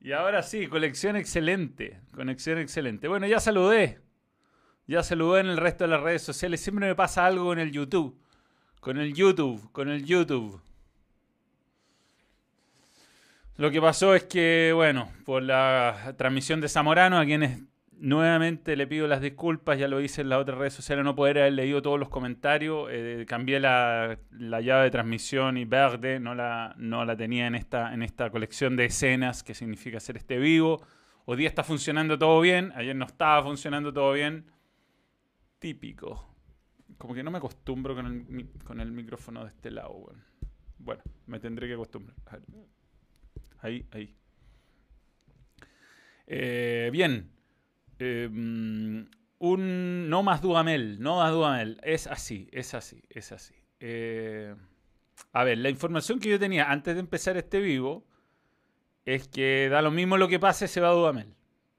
Y ahora sí, colección excelente. Conexión excelente. Bueno, ya saludé. Ya saludé en el resto de las redes sociales. Siempre me pasa algo con el YouTube. Con el YouTube, con el YouTube. Lo que pasó es que, bueno, por la transmisión de Zamorano, a quienes nuevamente le pido las disculpas, ya lo hice en las otras redes sociales, no poder haber leído todos los comentarios, eh, cambié la, llave de transmisión y verde, no la, no la tenía en esta, en esta colección de escenas que significa hacer este vivo. Hoy día está funcionando todo bien, ayer no estaba funcionando todo bien. Típico. Como que no me acostumbro con el, con el micrófono de este lado. Bueno. bueno, me tendré que acostumbrar. Ahí, ahí. Eh, bien. Em, un no más Dudamel, no más Dudamel. Es así, es así, es así. Eh, a ver, la información que yo tenía antes de empezar este vivo es que da lo mismo lo que pase, se va a.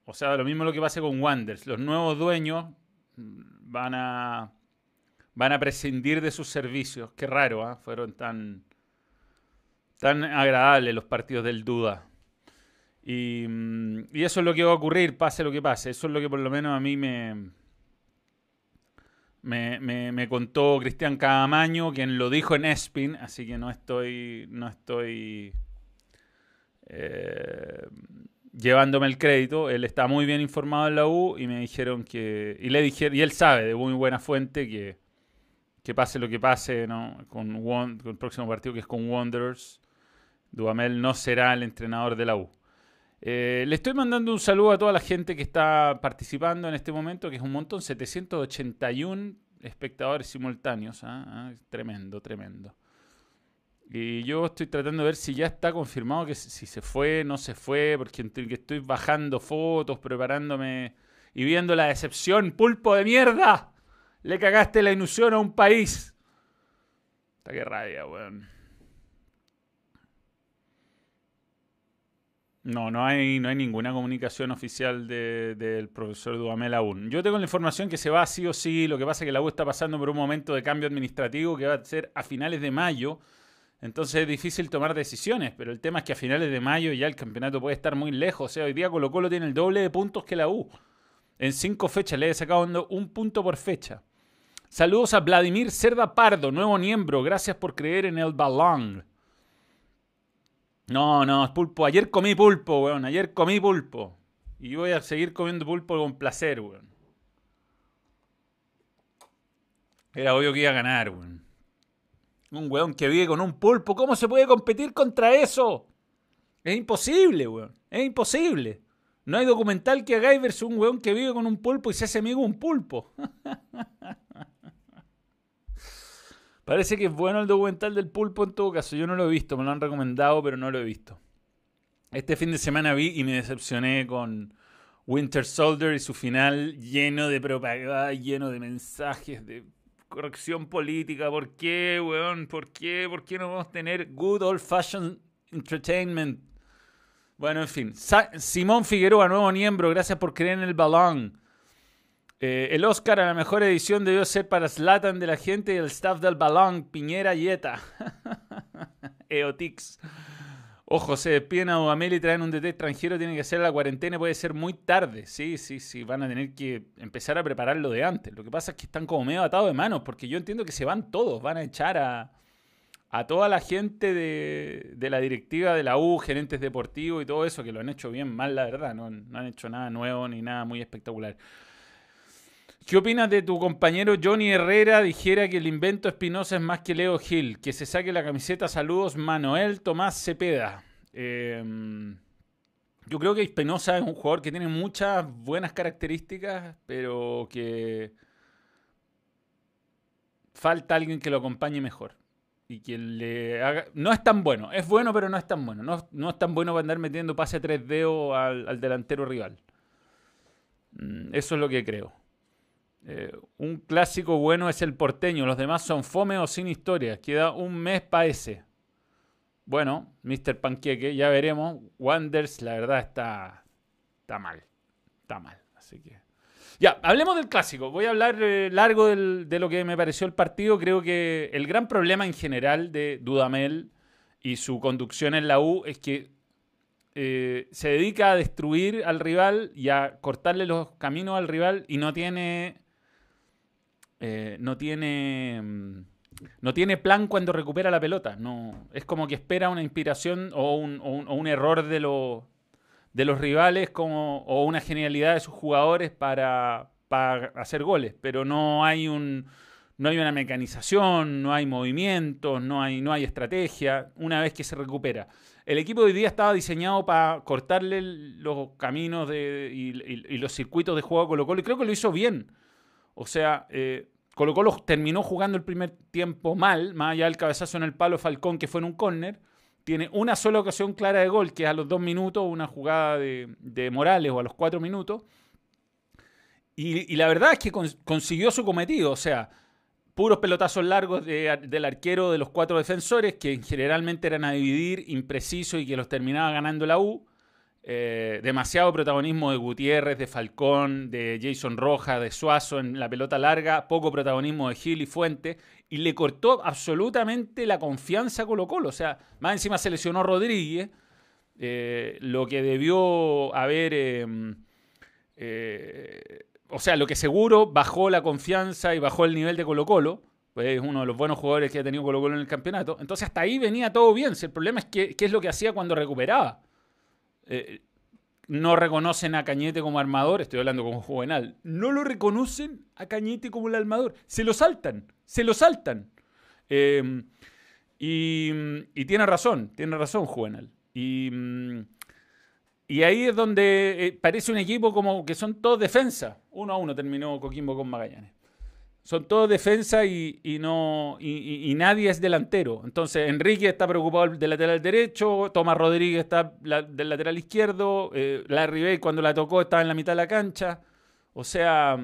O sea, da lo mismo lo que pase con Wanders. Los nuevos dueños van a van a prescindir de sus servicios. Qué raro, ¿ah? fueron tan tan agradables los partidos del Duda. Mm, y, eso es lo que va a ocurrir, pase lo que pase. Eso es lo que por lo menos a mí me, me, contó Cristian Cadamaño, quien lo dijo en Espin, así que no estoy, no estoy eh, llevándome el crédito. Él está muy bien informado en la U y me dijeron que. Y le dijeron, y él sabe de muy buena fuente que, que pase lo que pase ¿no? con, con el próximo partido que es con Wanderers. Duamel no será el entrenador de la U. Eh, le estoy mandando un saludo a toda la gente que está participando en este momento, que es un montón, 781 espectadores simultáneos. ¿ah? Ah, tremendo, tremendo. Y yo estoy tratando de ver si ya está confirmado que si se fue, no se fue, porque estoy bajando fotos, preparándome y viendo la decepción. ¡Pulpo de mierda! Le cagaste la ilusión a un país. Está que rabia, weón. No, no hay, no hay ninguna comunicación oficial del profesor Duhamel aún. Yo tengo la información que se va sí o sí. Lo que pasa es que la U está pasando por un momento de cambio administrativo que va a ser a finales de mayo. Entonces es difícil tomar decisiones, pero el tema es que a finales de mayo ya el campeonato puede estar muy lejos. O sea, hoy día Colo Colo tiene el doble de puntos que la U. En cinco fechas le he sacado un punto por fecha. Saludos a Vladimir Cerda Pardo, nuevo miembro. Gracias por creer en el balón. No, no, pulpo. Ayer comí pulpo, weón. Ayer comí pulpo. Y voy a seguir comiendo pulpo con placer, weón. Era obvio que iba a ganar, weón. Un weón que vive con un pulpo. ¿Cómo se puede competir contra eso? Es imposible, weón. Es imposible. No hay documental que hagáis versus un weón que vive con un pulpo y se hace amigo un pulpo. Parece que es bueno el documental del pulpo en todo caso. Yo no lo he visto, me lo han recomendado, pero no lo he visto. Este fin de semana vi y me decepcioné con Winter Soldier y su final lleno de propaganda, lleno de mensajes, de corrección política. ¿Por qué, weón? ¿Por qué? ¿Por qué no vamos a tener good old fashioned entertainment? Bueno, en fin. Simón Figueroa, nuevo miembro, gracias por creer en el balón. Eh, el Oscar a la mejor edición debió ser para Slatan de la gente y el staff del balón, Piñera y ETA. Eotix. Ojo, se despiden a Dudamel traen un DT extranjero, tiene que hacer la cuarentena, puede ser muy tarde. Sí, sí, sí, van a tener que empezar a prepararlo de antes. Lo que pasa es que están como medio atados de manos, porque yo entiendo que se van todos, van a echar a, a toda la gente de, de, la directiva de la U, gerentes deportivos y todo eso, que lo han hecho bien mal, la verdad, no han hecho nada nuevo ni nada muy espectacular. ¿Qué opinas de tu compañero Johnny Herrera? Dijera que el invento Espinosa es más que Leo Gil. Que se saque la camiseta. Saludos, Manuel Tomás Cepeda. Em, yo creo que Espinosa es un jugador que tiene muchas buenas características, pero que falta alguien que lo acompañe mejor. Y que le haga. No es tan bueno. Es bueno, pero no es tan bueno. No, es tan bueno para andar metiendo pase 3D al, al delantero rival. Mm, eso es lo que creo. Eh, un clásico bueno es el porteño, los demás son fome o sin historia. Queda un mes para ese. Bueno, Mr. Panqueque, ya veremos. Wonders, la verdad, está, está mal. Está mal. Así que. Ya, hablemos del clásico. Voy a hablar eh, largo de lo que me pareció el partido. Creo que el gran problema en general de Dudamel y su conducción en la U es que eh, se dedica a destruir al rival y a cortarle los caminos al rival y no tiene. Eh, no tiene. Mm, no tiene plan cuando recupera la pelota. No, es como que espera una inspiración o un, error de, de los rivales o una genialidad de sus jugadores para, para hacer goles. Pero no hay un no hay una mecanización, no hay movimientos, no hay, no hay estrategia, una vez que se recupera. El equipo de hoy día estaba diseñado para cortarle los caminos y, los circuitos de juego a Colo Colo y creo que lo hizo bien. O sea, eh, Colo Colo terminó jugando el primer tiempo mal, más allá del cabezazo en el palo Falcón que fue en un córner. Tiene una sola ocasión clara de gol, que es a los dos minutos, una jugada de, Morales o a los cuatro minutos. Y, la verdad es que consiguió su cometido. O sea, puros pelotazos largos del arquero de los cuatro defensores, que generalmente eran a dividir, impreciso y que los terminaba ganando la U. Eh, demasiado protagonismo de Gutiérrez, de Falcón, de Jason Roja, de Suazo en la pelota larga, poco protagonismo de Gil y Fuente, y le cortó absolutamente la confianza a Colo Colo. O sea, más encima se lesionó Rodríguez, eh, lo que debió haber... Em, eh, o sea, lo que seguro bajó la confianza y bajó el nivel de Colo Colo, pues es uno de los buenos jugadores que ha tenido Colo Colo en el campeonato. Entonces hasta ahí venía todo bien. Si el problema es que, qué es lo que hacía cuando recuperaba. Eh, no reconocen a Cañete como armador, estoy hablando como Juvenal, no lo reconocen a Cañete como el armador, se lo saltan, se lo saltan. Eh, y, tiene razón, tiene razón Juvenal. Y, y ahí es donde eh, parece un equipo como que son todos defensa. Uno a uno terminó Coquimbo con Magallanes. Son todos defensa y, no, y, nadie es delantero. Entonces, Enrique está preocupado del lateral derecho, Tomás Rodríguez está del lateral izquierdo, eh, la Ribey cuando la tocó estaba en la mitad de la cancha. O sea,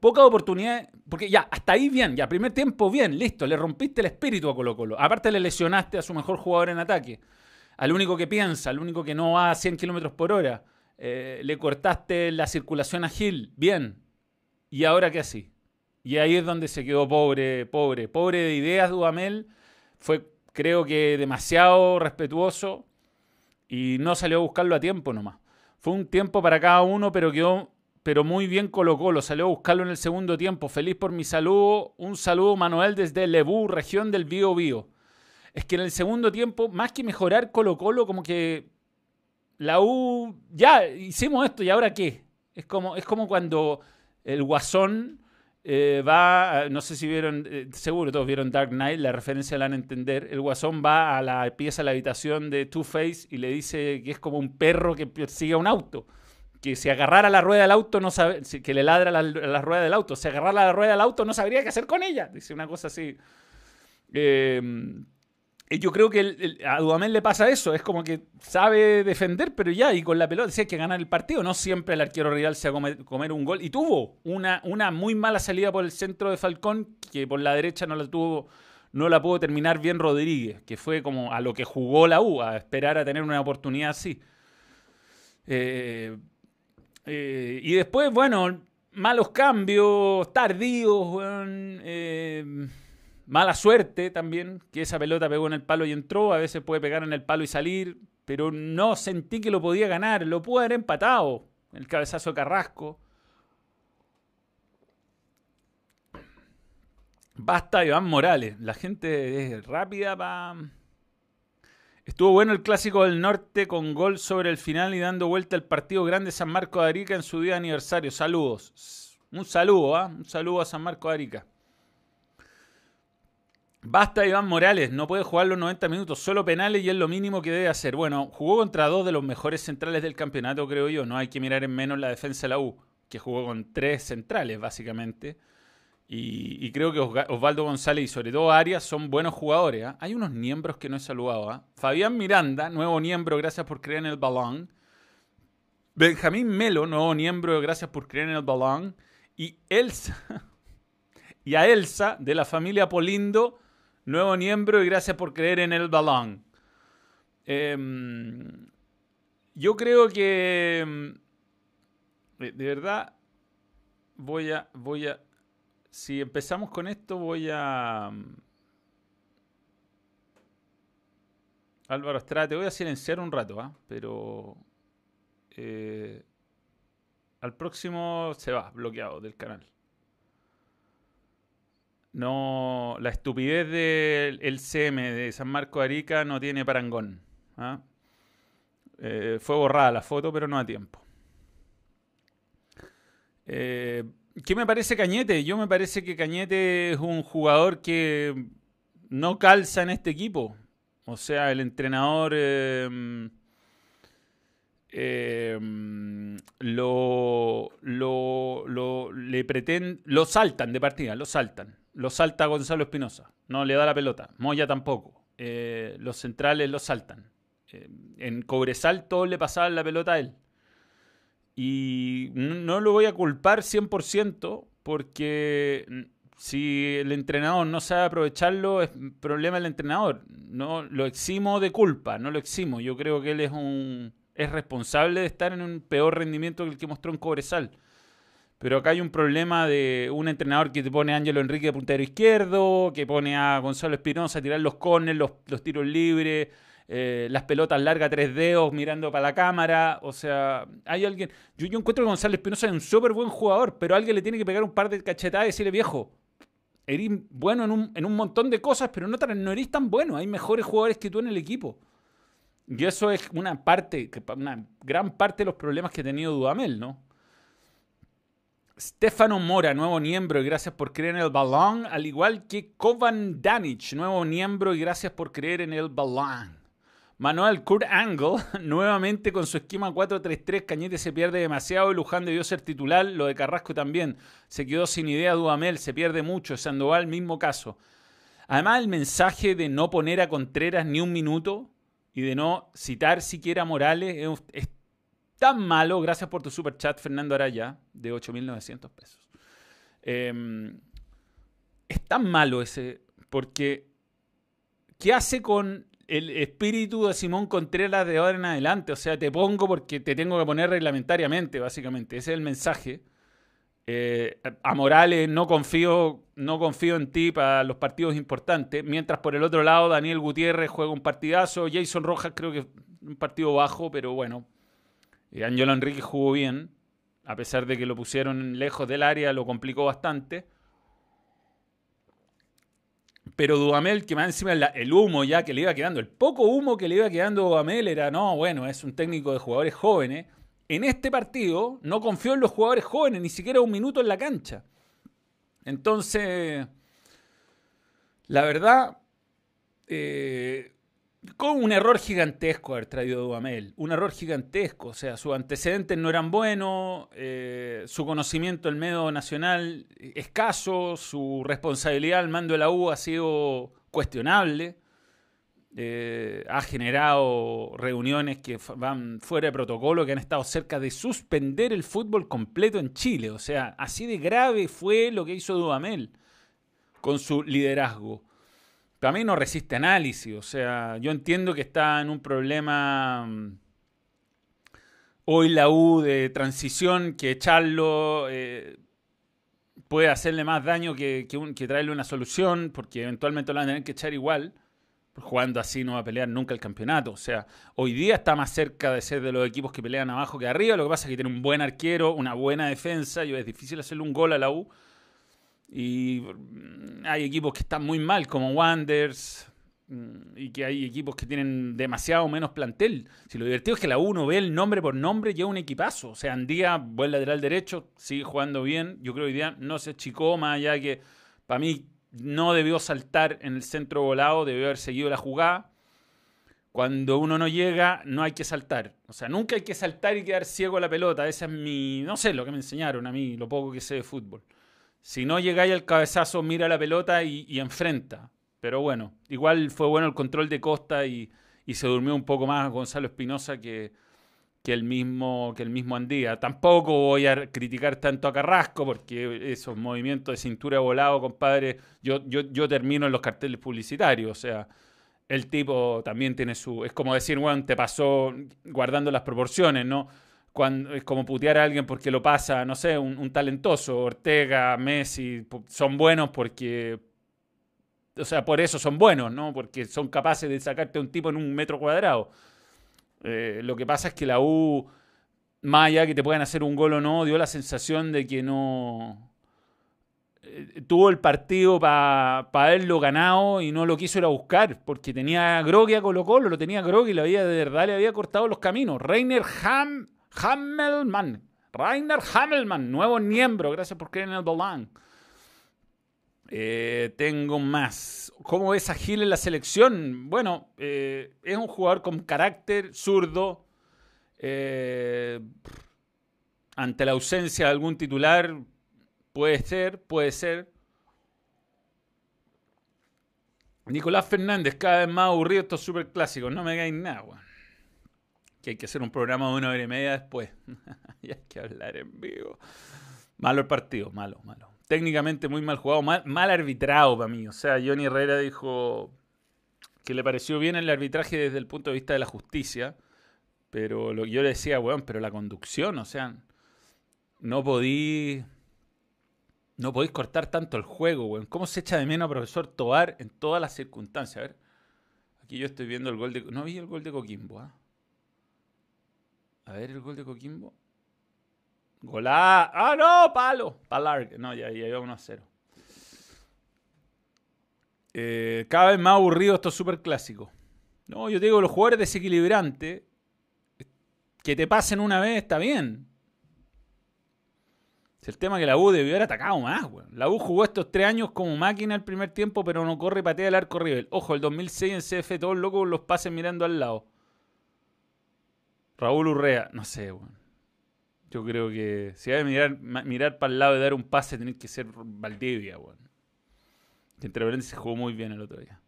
poca oportunidad, porque ya, hasta ahí bien, ya, primer tiempo bien, listo, le rompiste el espíritu a Colo Colo. Aparte le lesionaste a su mejor jugador en ataque al único que piensa, al único que no va a 100 kilómetros por hora. Eh, le cortaste la circulación a Gil, bien. ¿Y ahora qué así? Y ahí es donde se quedó pobre, pobre, pobre de ideas Dudamel. Fue, creo que, demasiado respetuoso y no salió a buscarlo a tiempo nomás. Fue un tiempo para cada uno, pero quedó pero muy bien colocó, lo salió a buscarlo en el segundo tiempo. Feliz por mi saludo. Un saludo, Manuel, desde Lebú, región del Bío Bío es que en el segundo tiempo, más que mejorar Colo Colo, como que la U, ya hicimos esto y ahora qué. Es como, es como cuando el Guasón eh, va, no sé si vieron, eh, seguro todos vieron Dark Knight, la referencia la van a entender. El Guasón va a la pieza, a la habitación de Two-Face y le dice que es como un perro que persigue a un auto. Que si agarrara la rueda del auto, no sabe, que le ladra la, la rueda del auto. Si agarrara la rueda del auto, no sabría qué hacer con ella. Dice una cosa así. Eh, yo creo que a Dudamel le pasa eso, es como que sabe defender, pero ya, y con la pelota si que ganar el partido, no siempre el arquero rival se va a comer, un gol. Y tuvo una, una muy mala salida por el centro de Falcón, que por la derecha no la tuvo, no la pudo terminar bien Rodríguez, que fue como a lo que jugó la U, a esperar a tener una oportunidad así. Eh, eh, y después, bueno, malos cambios, tardíos, eh, Mala suerte también, que esa pelota pegó en el palo y entró. A veces puede pegar en el palo y salir, pero no sentí que lo podía ganar. Lo pudo haber empatado. El cabezazo de Carrasco. Basta Iván Morales. La gente es rápida para... Estuvo bueno el clásico del norte con gol sobre el final y dando vuelta el partido grande San Marco de Arica en su día de aniversario. Saludos. Un saludo, ¿ah? Un saludo a San Marco de Arica. Basta Iván Morales, no puede jugar los 90 minutos, solo penales y es lo mínimo que debe hacer. Bueno, jugó contra dos de los mejores centrales del campeonato, creo yo. No hay que mirar en menos la defensa de la U, que jugó con tres centrales, básicamente. Y, creo que Osvaldo González y sobre todo Arias son buenos jugadores. ¿ah? Hay unos miembros que no he saludado. ¿ah? Fabián Miranda, nuevo miembro, gracias por creer en el balón. Benjamín Melo, nuevo miembro, gracias por creer en el balón. Y Elsa, y a Elsa, de la familia Polindo, nuevo miembro y gracias por creer en el balón. Em, yo creo que em, de verdad voy a voy a si empezamos con esto voy a Álvaro Estrada, te voy a silenciar un rato, ¿ah? pero eh, al próximo se va bloqueado del canal. No, la estupidez del CM de San Marco de Arica no tiene parangón. ¿ah? Eh, fue borrada la foto, pero no a tiempo. Eh, ¿Qué me parece Cañete? Yo me parece que Cañete es un jugador que no calza en este equipo. O sea, el entrenador em, em, lo, lo, le lo saltan de partida, lo saltan. Lo salta Gonzalo Espinosa, no le da la pelota. Moya tampoco. Eh, los centrales lo saltan. Eh, en Cobresal le pasaban la pelota a él. Y no lo voy a culpar 100% porque si el entrenador no sabe aprovecharlo, es problema del entrenador. No lo eximo de culpa, no lo eximo. Yo creo que él es un es responsable de estar en un peor rendimiento que el que mostró en Cobresal. Pero acá hay un problema de un entrenador que te pone a Ángelo Enrique de puntero izquierdo, que pone a Gonzalo Espinosa a tirar los corners, los, los tiros libres, eh, las pelotas largas, tres dedos, mirando para la cámara. O sea, hay alguien. Yo, yo encuentro que Gonzalo Espinosa es un súper buen jugador, pero alguien le tiene que pegar un par de cachetadas y decirle, viejo, eres bueno en un, en un montón de cosas, pero no, no eres tan bueno. Hay mejores jugadores que tú en el equipo. Y eso es una parte, una gran parte de los problemas que ha tenido Dudamel, ¿no? Stefano Mora, nuevo miembro y gracias por creer en el balón, al igual que Kovan Danic, nuevo miembro y gracias por creer en el balón. Manuel Kurt Angle, nuevamente con su esquema 4-3-3, Cañete se pierde demasiado y Luján debió ser titular, lo de Carrasco también. Se quedó sin idea Dudamel, se pierde mucho, Sandoval, mismo caso. Además, el mensaje de no poner a Contreras ni un minuto y de no citar siquiera Morales es, tan malo. Gracias por tu super chat, Fernando Araya, de 8.900 pesos. Em, es tan malo ese, porque ¿qué hace con el espíritu de Simón Contreras de ahora en adelante. O sea, te pongo porque te tengo que poner reglamentariamente, básicamente. Ese es el mensaje. Eh, a Morales no confío, no confío en ti para los partidos importantes. Mientras por el otro lado Daniel Gutiérrez juega un partidazo. Jason Rojas creo que un partido bajo, pero bueno. Eh, Angelo Enrique jugó bien. A pesar de que lo pusieron lejos del área, lo complicó bastante. Pero Dudamel, que más encima el humo ya que le iba quedando, el poco humo que le iba quedando a Dudamel era, no, bueno, es un técnico de jugadores jóvenes. En este partido no confió en los jugadores jóvenes, ni siquiera un minuto en la cancha. Entonces, la verdad, eh, con un error gigantesco haber traído a Dudamel. Un error gigantesco. O sea, sus antecedentes no eran buenos, eh, su conocimiento del medio nacional escaso, su responsabilidad al mando de la U ha sido cuestionable. Eh, ha generado reuniones que van fuera de protocolo, que han estado cerca de suspender el fútbol completo en Chile. O sea, así de grave fue lo que hizo Dudamel con su liderazgo. Para mí no resiste análisis. O sea, yo entiendo que está en un problema mm, hoy la U de transición, que echarlo eh, puede hacerle más daño que, que, traerle una solución, porque eventualmente lo van a tener que echar igual. Jugando así no va a pelear nunca el campeonato. O sea, hoy día está más cerca de ser de los equipos que pelean abajo que arriba. Lo que pasa es que tiene un buen arquero, una buena defensa. Y es difícil hacerle un gol a la U. Y mm, hay equipos que están muy mal, como Wanders, mm, y que hay equipos que tienen demasiado menos plantel. Si lo divertido es que la uno ve el nombre por nombre, lleva un equipazo. O sea, Andía, buen lateral derecho, sigue jugando bien. Yo creo que hoy día no se achicó, más allá que para mí no debió saltar en el centro volado, debió haber seguido la jugada. Cuando uno no llega, no hay que saltar. O sea, nunca hay que saltar y quedar ciego a la pelota. Esa es mi, no sé, lo que me enseñaron a mí, lo poco que sé de fútbol. Si no llegáis al cabezazo, mira la pelota y, enfrenta. Pero bueno, igual fue bueno el control de Costa y, se durmió un poco más Gonzalo Espinosa que, que, el mismo, que el mismo Andía. Tampoco voy a criticar tanto a Carrasco porque esos movimientos de cintura volado, compadre, yo, yo, yo termino en los carteles publicitarios. O sea, el tipo también tiene su... Es como decir, bueno, te pasó guardando las proporciones, ¿no? cuando, es como putear a alguien porque lo pasa, no sé, un, talentoso, Ortega, Messi, son buenos porque o sea, por eso son buenos, ¿no? Porque son capaces de sacarte a un tipo en un metro cuadrado. Eh, lo que pasa es que la U, allá que te puedan hacer un gol o no, dio la sensación de que no. Eh, tuvo el partido para haberlo ganado y no lo quiso ir a buscar, porque tenía Grogui a Colo Colo, lo tenía Grogui, había, de verdad le había cortado los caminos. Reiner Ham, Hammelmann, Rainer Hammelmann, nuevo miembro, gracias por creer en el Dolan. Eh, tengo más. ¿Cómo ves a Gil en la selección? Bueno, eh, es un jugador con carácter zurdo. Eh, ante la ausencia de algún titular, puede ser, puede ser. Nicolás Fernández, cada vez más aburrido estos super clásicos. No me hagáis nada, weón. Que hay que hacer un programa de una hora y media después. y hay que hablar en vivo. Malo el partido, malo, malo técnicamente muy mal jugado, mal, arbitrado para mí. O sea, Johnny Herrera dijo que le pareció bien el arbitraje desde el punto de vista de la justicia, pero lo yo le decía, weón, pero la conducción, o sea, no podí... No podéis cortar tanto el juego, weón. ¿Cómo se echa de menos a profesor Tobar en todas las circunstancias? A ver, aquí yo estoy viendo el gol de... No vi el gol de Coquimbo, ¿ah? A ver el gol de Coquimbo. Golá. Ah, no, palo. Palar. No, ya, ya iba 1 a 0. Eh, cada vez más aburrido estos super clásicos. No, yo te digo, los jugadores desequilibrantes, que te pasen una vez está bien. Es el tema que la U debió haber atacado más, güey. La U jugó estos tres años como máquina el primer tiempo, pero no corre y patea el arco rival. Ojo, el 2006 en CF, todos locos los pases mirando al lado. Raúl Urrea, no sé, güey. Yo creo que si hay que mirar, mirar para el lado y dar un pase, tenés que ser Valdivia, weón. Que entre se jugó muy bien el otro día.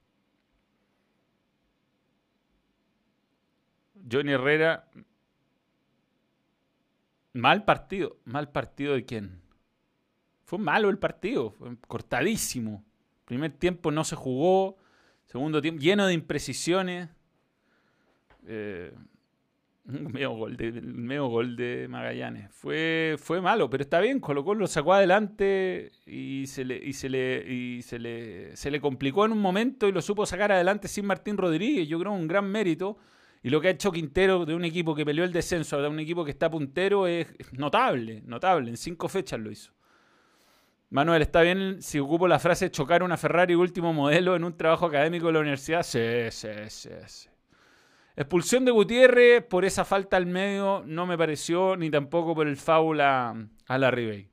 Johnny Herrera. Mal partido. ¿Mal partido de quién? Fue malo el partido. Fue cortadísimo. Primer tiempo no se jugó. Segundo tiempo lleno de imprecisiones. Eh, medio gol de, medio gol de Magallanes. Fue, fue malo, pero está bien. Colocó lo sacó adelante y, se le, y, se le, y se, le, se le complicó en un momento y lo supo sacar adelante sin Martín Rodríguez. Yo creo un gran mérito. Y lo que ha hecho Quintero de un equipo que peleó el descenso a un equipo que está puntero es notable, notable. En cinco fechas lo hizo. Manuel, ¿está bien si ocupo la frase chocar una Ferrari último modelo en un trabajo académico de la universidad? Sí, sí, sí, sí. Expulsión de Gutiérrez por esa falta al medio no me pareció, ni tampoco por el foul a, la Ribey.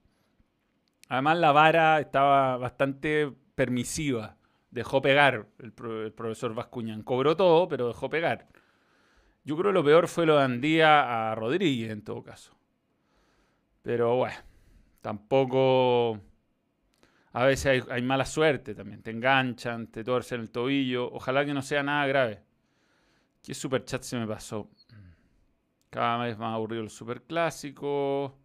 Además, la vara estaba bastante permisiva. Dejó pegar el, profesor Vascuñán. Cobró todo, pero dejó pegar. Yo creo que lo peor fue lo de Andía a Rodríguez, en todo caso. Pero bueno, tampoco. A veces hay, hay mala suerte también. Te enganchan, te torcen el tobillo. Ojalá que no sea nada grave. ¿Qué superchat se me pasó? Cada vez más aburrido el superclásico.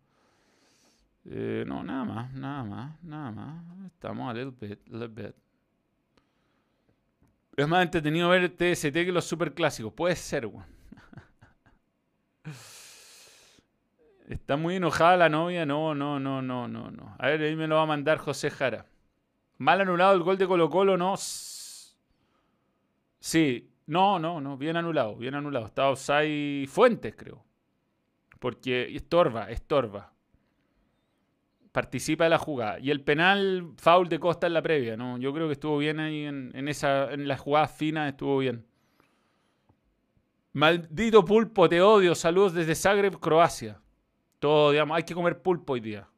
Eh, no, nada más, nada más, nada más. Estamos a little bit, little bit. Es más entretenido ver TST que los superclásicos. Puede ser, weón. Está muy enojada la novia. No, no, no, no, no, no. A ver, ahí me lo va a mandar José Jara. Mal anulado el gol de Colo Colo, no. Sí, no, no, no, bien anulado, bien anulado. Está offside Fuentes, creo. Porque estorba, estorba. Participa de la jugada. Y el penal, foul de Costa en la previa, ¿no? Yo creo que estuvo bien ahí en, esa, en la jugada fina, estuvo bien. Maldito pulpo, te odio. Saludos desde Zagreb, Croacia. Todo, digamos, hay que comer pulpo hoy día.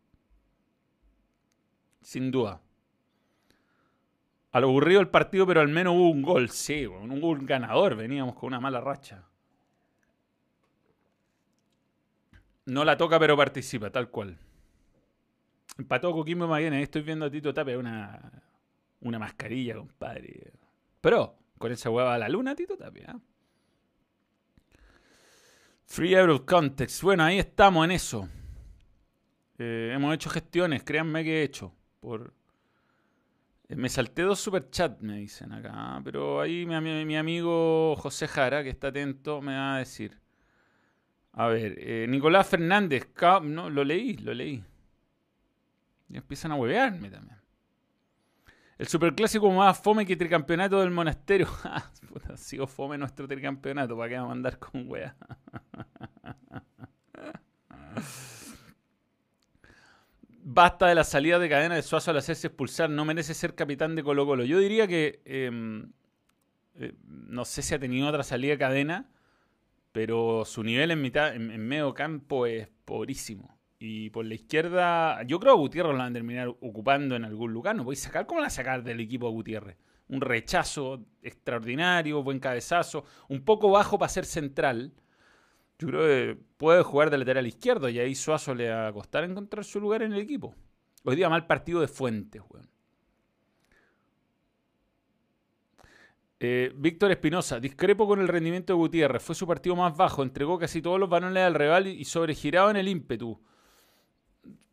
Sin duda. Al aburrido el partido, pero al menos hubo un gol. Sí, un gol ganador. Veníamos con una mala racha. No la toca, pero participa, tal cual. Empató Coquimbo Magallanes. Estoy viendo a Tito Tapia una, una mascarilla, compadre. Pero, con esa hueva a la luna, Tito Tapia. Free Euro Context. Bueno, ahí estamos en eso. Eh, hemos hecho gestiones, créanme que he hecho. Por, me salté dos superchats, me dicen acá. Pero ahí mi, amigo José Jara, que está atento, me va a decir. A ver, eh, Nicolás Fernández, no, lo leí, lo leí. Y empiezan a huevearme también. El superclásico más fome que tricampeonato del monasterio. Ah, puta, sigo fome nuestro tricampeonato. ¿Para qué vamos a andar con wea? Basta de la salida de cadena de Suazo al hacerse expulsar. No merece ser capitán de Colo Colo. Yo diría que... Em, eh, no sé si ha tenido otra salida de cadena. Pero su nivel en, mitad, en medio campo es pobrísimo. Y por la izquierda, yo creo que Gutiérrez lo van a terminar ocupando en algún lugar. No podéis sacar, ¿cómo la sacar del equipo a Gutiérrez? Un rechazo extraordinario, buen cabezazo, un poco bajo para ser central. Yo creo que puede jugar de lateral izquierdo y ahí Suazo le va a costar encontrar su lugar en el equipo. Hoy día mal partido de Fuentes, weón. Eh, Víctor Espinosa, discrepo con el rendimiento de Gutiérrez. Fue su partido más bajo, entregó casi todos los balones al rival y sobregirado en el ímpetu.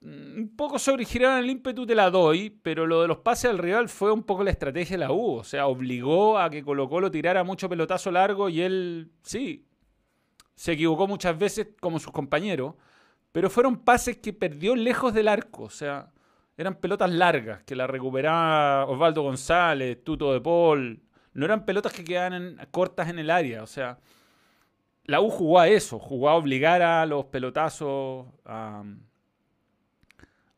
Mm, un poco sobregirado en el ímpetu te la doy, pero lo de los pases al rival fue un poco la estrategia de la U. O sea, obligó a que Colo tirara mucho pelotazo largo y él, sí, se equivocó muchas veces como sus compañeros, pero fueron pases que perdió lejos del arco. O sea, eran pelotas largas que la recuperaba Osvaldo González, Tuto de Paul. No eran pelotas que quedaban cortas en el área. O sea, la U jugó a eso, jugó a obligar a los pelotazos a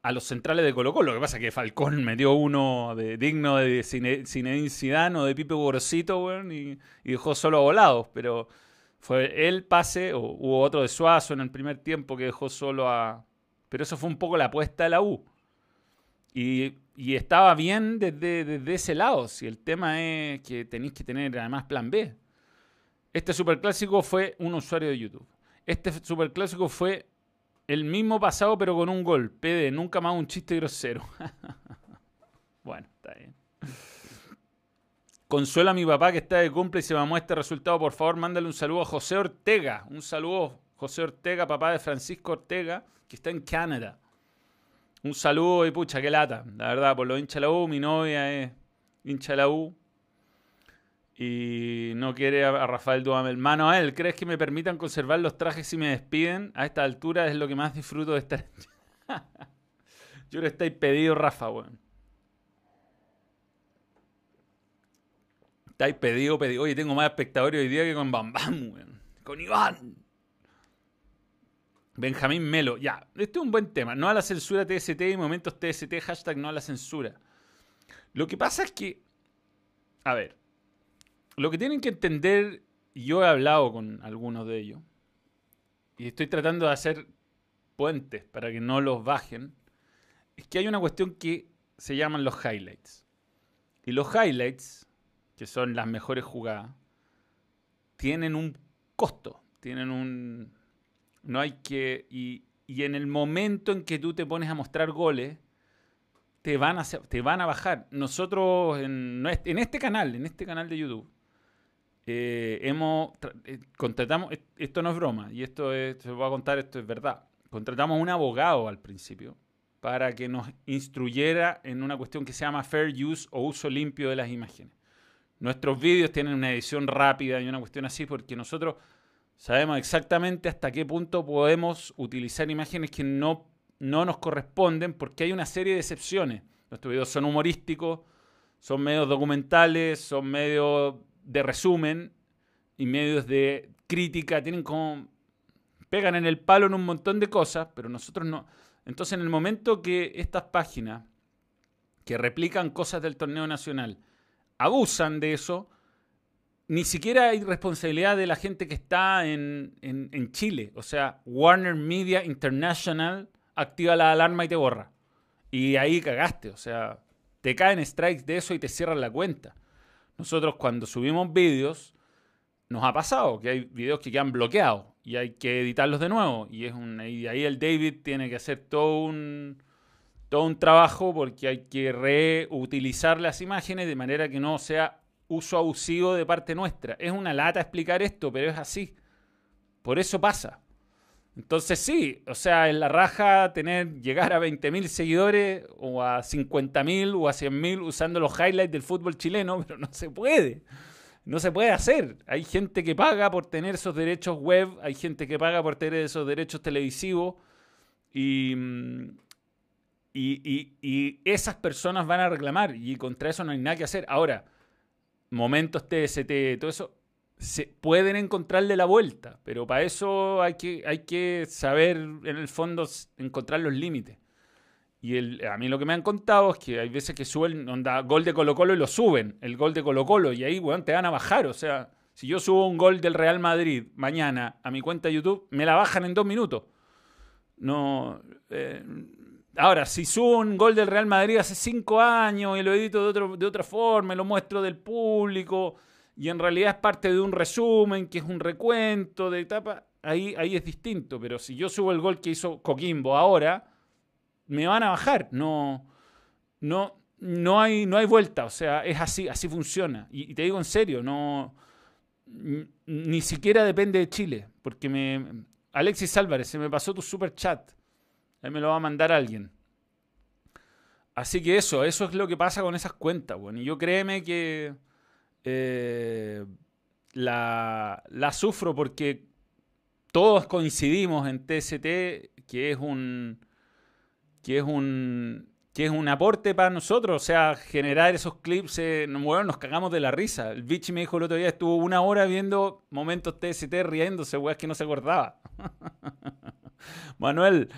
a los centrales de Colo Colo. Lo que pasa es que Falcón metió uno de, digno de Zinedine Zidane o de Pipe Gorosito, y, dejó solo a volados. Pero fue el pase, o hubo otro de Suazo en el primer tiempo que dejó solo a... Pero eso fue un poco la apuesta de la U. Y, estaba bien desde, desde, ese lado. Si el tema es que tenéis que tener además plan B. Este superclásico fue un usuario de YouTube. Este superclásico fue el mismo pasado, pero con un gol. PD, nunca más un chiste grosero. bueno, está bien. Consuela a mi papá que está de cumple y se muestra este resultado. Por favor, mándale un saludo a José Ortega. Un saludo, José Ortega, papá de Francisco Ortega, que está en Canadá. Un saludo y pucha, qué lata. La verdad, por lo hincha la U, mi novia es hincha la U y no quiere a, Rafael Duhamel. Mano a él, ¿crees que me permitan conservar los trajes si me despiden? A esta altura es lo que más disfruto de estar. Yo creo que estáis pedido, Rafa, weón. Estáis pedido, pedido. Oye, tengo más espectadores hoy día que con Bam Bam, weón. Con Iván. Benjamín Melo. Ya, este es un buen tema. No a la censura TST y momentos TST, hashtag no a la censura. Lo que pasa es que. A ver lo que tienen que entender, yo he hablado con algunos de ellos, y estoy tratando de hacer puentes para que no los bajen, es que hay una cuestión que se llaman los highlights. Y los highlights, que son las mejores jugadas, tienen un costo, tienen un... No hay que... Y, en el momento en que tú te pones a mostrar goles, te van a, te van a bajar. Nosotros en, en este canal, en este canal de YouTube, eh, hemos eh, contratamos, esto no es broma, y esto es, voy a contar, esto es verdad. Contratamos un abogado al principio para que nos instruyera en una cuestión que se llama fair use o uso limpio de las imágenes. Nuestros vídeos tienen una edición rápida y una cuestión así porque nosotros sabemos exactamente hasta qué punto podemos utilizar imágenes que no, no nos corresponden porque hay una serie de excepciones. Nuestros videos son humorísticos, son medios documentales, son medios de resumen y medios de crítica tienen como pegan en el palo en un montón de cosas, pero nosotros no. Entonces, en el momento que estas páginas que replican cosas del torneo nacional abusan de eso, ni siquiera hay responsabilidad de la gente que está en, en Chile. O sea, Warner Media International activa la alarma y te borra. Y ahí cagaste. O sea, te caen strikes de eso y te cierran la cuenta. Nosotros cuando subimos vídeos, nos ha pasado que hay vídeos que quedan bloqueados y hay que editarlos de nuevo. Y, es un, y ahí el David tiene que hacer todo un, todo un trabajo porque hay que reutilizar las imágenes de manera que no sea uso abusivo de parte nuestra. Es una lata explicar esto, pero es así. Por eso pasa. Entonces sí, o sea, en la raja tener, llegar a 20.000 seguidores o a 50.000 o a 100.000 usando los highlights del fútbol chileno, pero no se puede. No se puede hacer. Hay gente que paga por tener esos derechos web, hay gente que paga por tener esos derechos televisivos y, mm, Y, esas personas van a reclamar y contra eso no hay nada que hacer. Ahora, momentos TST, todo eso, se pueden encontrarle la vuelta, pero para eso hay que, hay que saber en el fondo encontrar los límites. Y el, a mí lo que me han contado es que hay veces que suben, onda, gol de Colo Colo y lo suben, el gol de Colo Colo, y ahí, weón, te van a bajar. O sea, si yo subo un gol del Real Madrid mañana a mi cuenta de YouTube, me la bajan en dos minutos. No. Eh, ahora, si subo un gol del Real Madrid hace cinco años y lo edito de, otro, de otra forma, lo muestro del público y en realidad es parte de un resumen, que es un recuento de etapa, ahí, ahí es distinto. Pero si yo subo el gol que hizo Coquimbo ahora, me van a bajar. No, no, no, hay, no hay vuelta. O sea, es así, así funciona. Y, te digo en serio, no, ni siquiera depende de Chile. Porque me, Alexis Álvarez, se me pasó tu super chat. Ahí me lo va a mandar alguien. Así que eso, eso es lo que pasa con esas cuentas, bueno. Y yo créeme que eh, la, la, sufro porque todos coincidimos en TST que es un que es un que es un aporte para nosotros, o sea, generar esos clips, eh, nos cagamos de la risa. El Vichy me dijo el otro día, estuvo una hora viendo momentos TST riéndose, weas que no se acordaba. Manuel,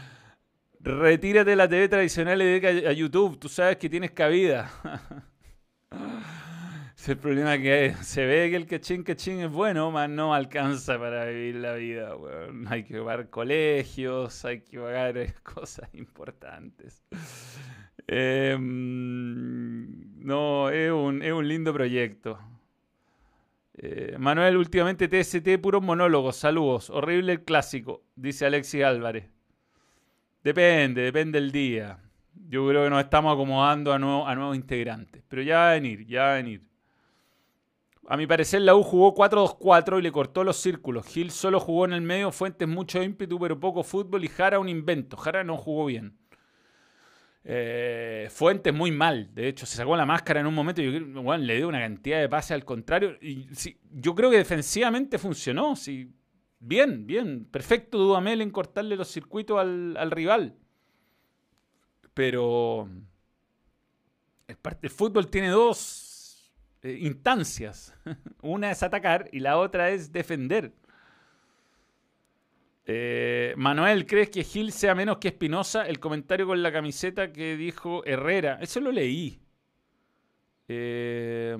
retírate de la TV tradicional y dedica a YouTube, tú sabes que tienes cabida. el problema que se ve que el cachín cachín es bueno, más no alcanza para vivir la vida, Hay que pagar colegios, hay que pagar cosas importantes. Em, no, es un, es un, lindo proyecto. Eh, Manuel, últimamente TST, puros monólogos, saludos. Horrible el clásico, dice Alexis Álvarez. Depende, depende del día. Yo creo que nos estamos acomodando a, a nuevos integrantes. Pero ya va a venir, ya va a venir. A mi parecer, la U jugó 4-2-4 y le cortó los círculos. Gil solo jugó en el medio, Fuentes mucho ímpetu, pero poco fútbol y Jara un invento. Jara no jugó bien. Eh, Fuentes muy mal. De hecho, se sacó la máscara en un momento y le dio una cantidad de pases al contrario. Y, yo creo que defensivamente funcionó. Sí, bien, bien. Perfecto Dudamel en cortarle los circuitos al, al rival. Pero el, el fútbol tiene dos eh, instancias. Una es atacar y la otra es defender. Eh, Manuel, ¿crees que Gil sea menos que Espinosa? El comentario con la camiseta que dijo Herrera. Eso lo leí. Eh,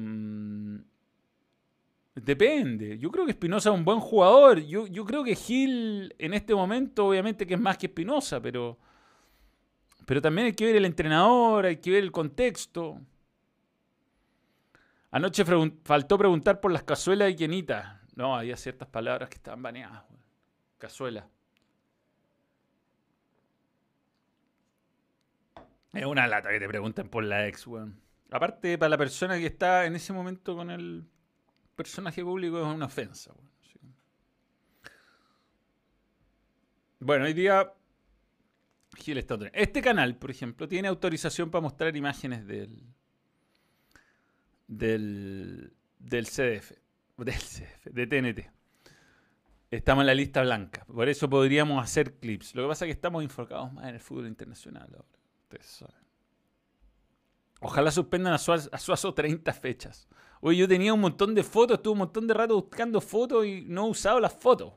depende. Yo creo que Espinosa es un buen jugador. Yo, creo que Gil en este momento, obviamente, que es más que Espinosa, pero, pero también hay que ver el entrenador, hay que ver el contexto. Anoche faltó preguntar por las cazuelas y quienitas. No, había ciertas palabras que estaban baneadas. Cazuela. Es una lata que te pregunten por la ex, weón. Aparte, para la persona que está en ese momento con el personaje público es una ofensa. Bueno, hoy día Gil está Este canal, por ejemplo, tiene autorización para mostrar imágenes del, del, del CDF, del CDF, de TNT. Estamos en la lista blanca. Por eso podríamos hacer clips. Lo que pasa es que estamos enfocados más en el fútbol internacional ahora. Ustedes saben. Ojalá suspendan a Suazo, 30 fechas. Oye, yo tenía un montón de fotos, estuve un montón de rato buscando fotos y no he usado las fotos,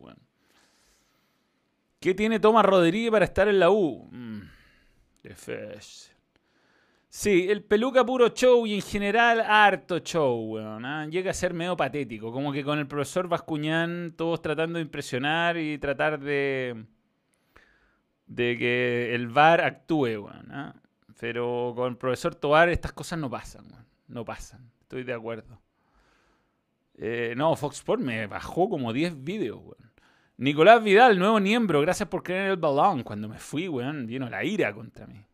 ¿Qué tiene Tomás Rodríguez para estar en la U? Mm, Sí, el peluca puro show y en general harto show, weón. ¿ah? Llega a ser medio patético. Como que con el profesor Bascuñán todos tratando de impresionar y tratar de. de que el VAR actúe, weón. ¿ah? Pero con el profesor Tobar estas cosas no pasan, weón. No pasan. Estoy de acuerdo. Eh, no, Fox Sports me bajó como 10 vídeos, weón. Nicolás Vidal, nuevo miembro, gracias por creer el balón. Cuando me fui, weón, vino la ira contra mí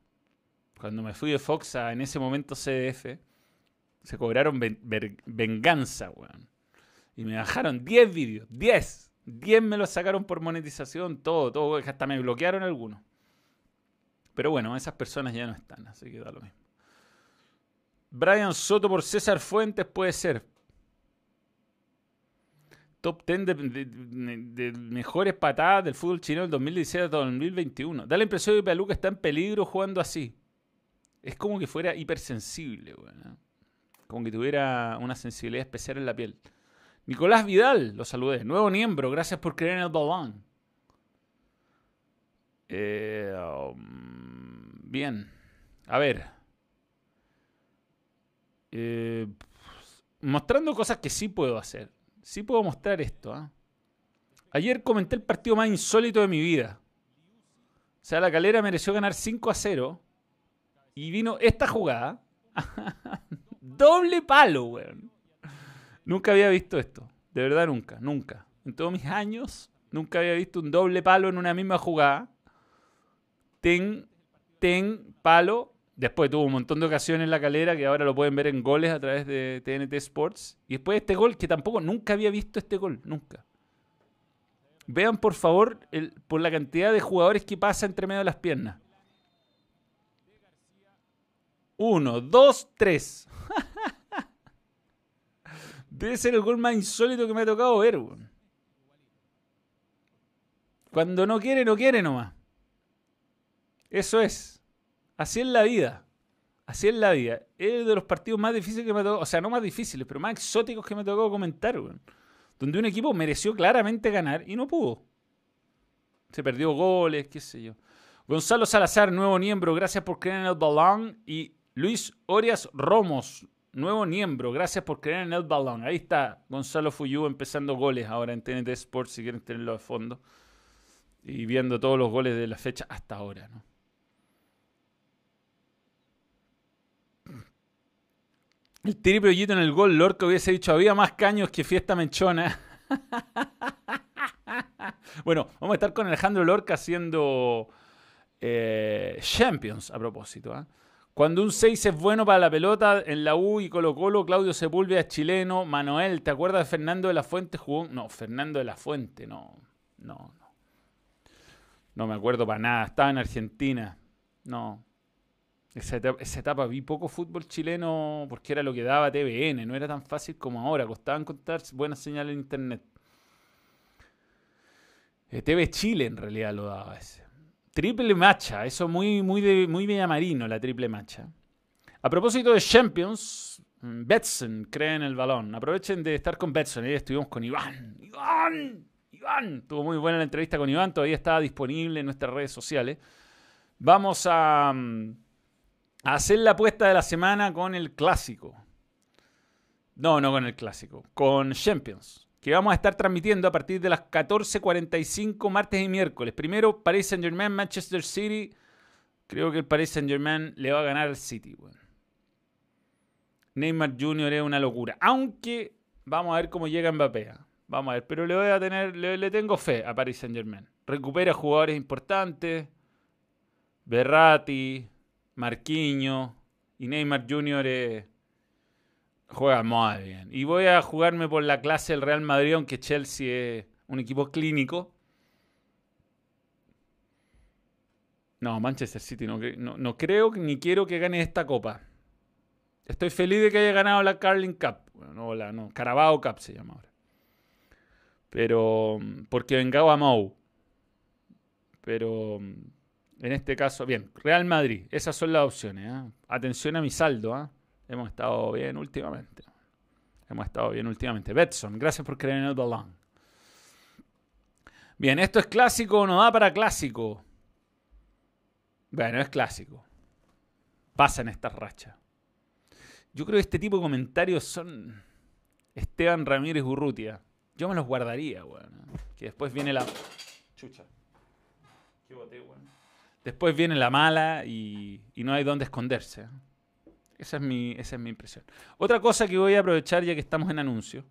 cuando me fui de Fox en ese momento CDF, se cobraron venganza, weón. Y me bajaron 10 vídeos, 10. 10 me los sacaron por monetización, todo, todo, hasta me bloquearon algunos. Pero bueno, esas personas ya no están, así que da lo mismo. Brian Soto por César Fuentes puede ser. Top 10 de, mejores patadas del fútbol chino del 2017 a 2021. Da la impresión de que Peluca está en peligro jugando así. Es como que fuera hipersensible, weón. ¿eh? Como que tuviera una sensibilidad especial en la piel. Nicolás Vidal, lo saludé. Nuevo miembro, gracias por creer en el balón. Eh, um, bien. A ver. Eh, mostrando cosas que sí puedo hacer. Sí puedo mostrar esto. ¿ah? Ayer comenté el partido más insólito de mi vida. O sea, la calera mereció ganar 5 a 0. Y vino esta jugada. Doble palo, weón. Nunca había visto esto. De verdad, nunca, nunca. En todos mis años, nunca había visto un doble palo en una misma jugada. Ten, palo. Después tuvo un montón de ocasiones en la calera que ahora lo pueden ver en goles a través de TNT Sports. Y después este gol que tampoco, nunca había visto este gol, nunca. Vean por favor por la cantidad de jugadores que pasa entre medio de las piernas. Uno, dos, tres. Debe ser el gol más insólito que me ha tocado ver, Cuando no quiere, no quiere nomás. Eso es. Así es la vida. Así es la vida. Es de los partidos más difíciles que me tocado. O sea, no más difíciles, pero más exóticos que me tocado comentar, weón. Donde un equipo mereció claramente ganar y no pudo. Se perdió goles, qué sé yo. Gonzalo Salazar, nuevo miembro, gracias por creer en el balón. Y Luis Orias Romos, nuevo miembro, gracias por creer en el balón. Ahí está Gonzalo Fuyú empezando goles ahora en TNT Sports, si quieren tenerlo de fondo. Y viendo todos los goles de la fecha hasta ahora, ¿no? El triple hoyito en el gol, Lorca hubiese dicho, había más caños que fiesta menchona. bueno, vamos a estar con Alejandro Lorca haciendo eh, Champions a propósito. ¿eh? Cuando un 6 es bueno para la pelota, en la U y Colo Colo, Claudio Sepúlveda es chileno. Manuel, ¿te acuerdas de Fernando de la Fuente? Jugó... No, Fernando de la Fuente, no. No, no. No me acuerdo para nada. Estaba en Argentina. No. Esa etapa, vi poco fútbol chileno porque era lo que daba TVN. No era tan fácil como ahora. Costaba encontrar buenas señales en internet. Eh, TV Chile en realidad lo daba ese. Triple macha, eso muy, muy, de, muy marino la triple macha. A propósito de Champions, mm, Betson cree en el balón. Aprovechen de estar con Betson. Ahí estuvimos con Iván. Iván, Iván. Tuvo muy buena la entrevista con Iván. Todavía está disponible en nuestras redes sociales. Vamos a, mm, a hacer la apuesta de la semana con el clásico. No, no con el clásico. Con Champions que vamos a estar transmitiendo a partir de las 14.45 martes y miércoles. Primero, Paris Saint Germain, Manchester City. Creo que el Paris Saint Germain le va a ganar al City. Neymar Jr. es una locura. Aunque vamos a ver cómo llega Mbappé. Vamos a ver, pero le voy a tener, le, tengo fe a Paris Saint Germain. Recupera jugadores importantes. Berrati, Marquinhos y Neymar Jr. es Juega muy bien. Y voy a jugarme por la clase del Real Madrid, aunque Chelsea es un equipo clínico. No, Manchester City no, no, creo ni quiero que gane esta copa. Estoy feliz de que haya ganado la Carling Cup. No, no, Carabao Cup se llama ahora. Pero, porque vengaba a Mou. Pero, en este caso, bien, Real Madrid. Esas son las opciones. ¿eh? Atención a mi saldo. ¿eh? Hemos estado bien últimamente. Hemos estado bien últimamente. Betson, gracias por creer en el balón. Bien, esto es clásico no da para clásico. Bueno, es clásico. Pasa en esta racha. Yo creo que este tipo de comentarios son Esteban Ramírez Urrutia. Yo me los guardaría, weón. Que después viene la. Chucha. Qué boté, weón. Después viene la mala y, no hay dónde esconderse. Esa es, mi, esa es mi impresión. Otra cosa que voy a aprovechar ya que estamos en anuncio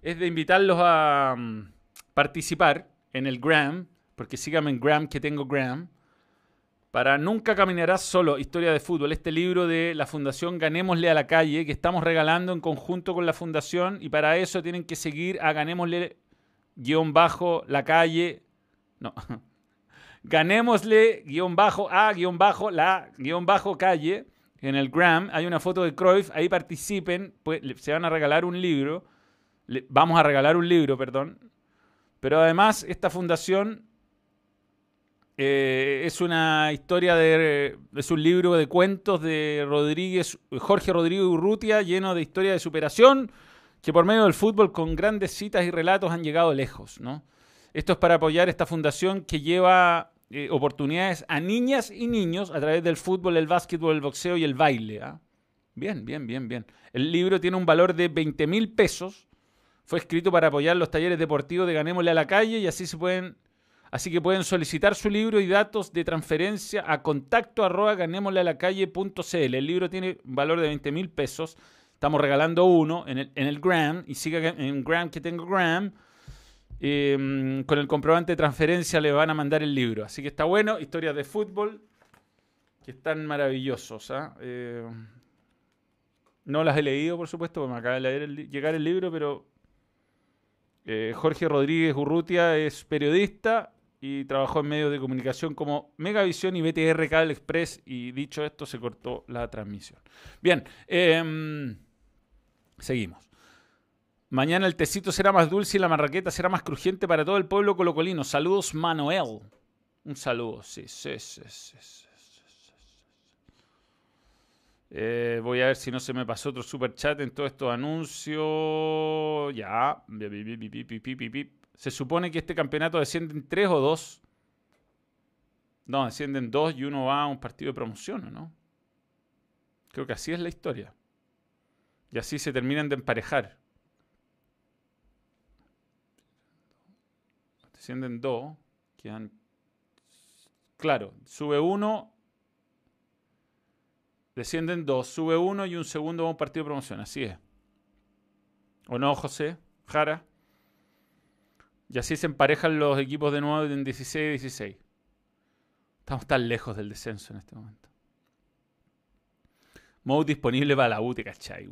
es de invitarlos a mm, participar en el Gram, porque síganme en Gram que tengo Gram, para Nunca Caminarás Solo, Historia de Fútbol, este libro de la Fundación Ganémosle a la Calle, que estamos regalando en conjunto con la Fundación, y para eso tienen que seguir a Ganémosle guion bajo la calle, no, ganémosle guion bajo a guion bajo la guion bajo calle, en el Gram hay una foto de Cruyff, ahí participen, pues, se van a regalar un libro, vamos a regalar un libro, perdón, pero además esta fundación Eh, es una historia de. Es un libro de cuentos de Rodríguez, Jorge Rodríguez Urrutia, lleno de historia de superación, que por medio del fútbol, con grandes citas y relatos, han llegado lejos. ¿no? Esto es para apoyar esta fundación que lleva eh, oportunidades a niñas y niños a través del fútbol, el básquetbol, el boxeo y el baile. ¿ah? Bien, bien, bien, bien. El libro tiene un valor de 20 mil pesos. Fue escrito para apoyar los talleres deportivos de Ganémosle a la calle y así se pueden Así que pueden solicitar su libro y datos de transferencia a contacto arroba ganémosle a la calle.cl. El libro tiene valor de 20 mil pesos. Estamos regalando uno en el, en el Gram. Y siga en Gram que tengo Gram. Em, con el comprobante de transferencia le van a mandar el libro. Así que está bueno. Historias de fútbol que están maravillosos. Eh, no las he leído, por supuesto, porque me acaba de llegar el libro, pero eh, Jorge Rodríguez Urrutia es periodista y trabajó en medios de comunicación como Megavisión y BTR Cable Express y dicho esto se cortó la transmisión. Bien, em, seguimos. Mañana el tecito será más dulce y la marraqueta será más crujiente para todo el pueblo colocolino. Saludos Manuel. Un saludo, sí, sí, sí, sí. Eh, voy a ver si no se me pasó otro super chat en todos estos anuncios. Ya. Se supone que este campeonato desciende en 3 o 2. No, descienden 2 y uno va a un partido de promoción, ¿no? Creo que así es la historia. Y así se terminan de emparejar. Descienden 2. Quedan. Claro, sube uno. Descienden dos, sube uno y un segundo va a un partido de promoción. Así es. ¿O no, José? Jara. Y así se emparejan los equipos de nuevo en 16 y 16. Estamos tan lejos del descenso en este momento. Mode disponible para la UTE, ¿cachai,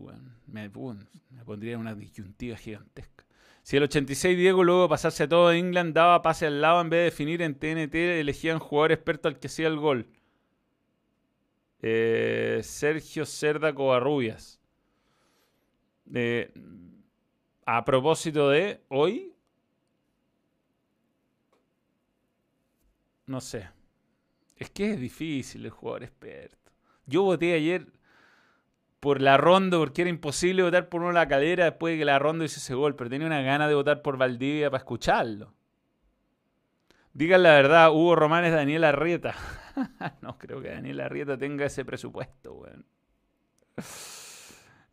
Me, me pondría una disyuntiva gigantesca. Si el 86 Diego luego pasarse a todo England daba pase al lado en vez de definir en TNT, elegían jugador experto al que hacía el gol. Eh, Sergio Cerda Covarrubias. Eh, a propósito de hoy, No sé. Es que es difícil el jugador experto. Yo voté ayer por la ronda porque era imposible votar por uno de la cadera después de que la ronda hizo ese gol, pero tenía una gana de votar por Valdivia para escucharlo. Digan la verdad, Hugo Román es Daniel Arrieta. no creo que Daniel Arrieta tenga ese presupuesto, weón.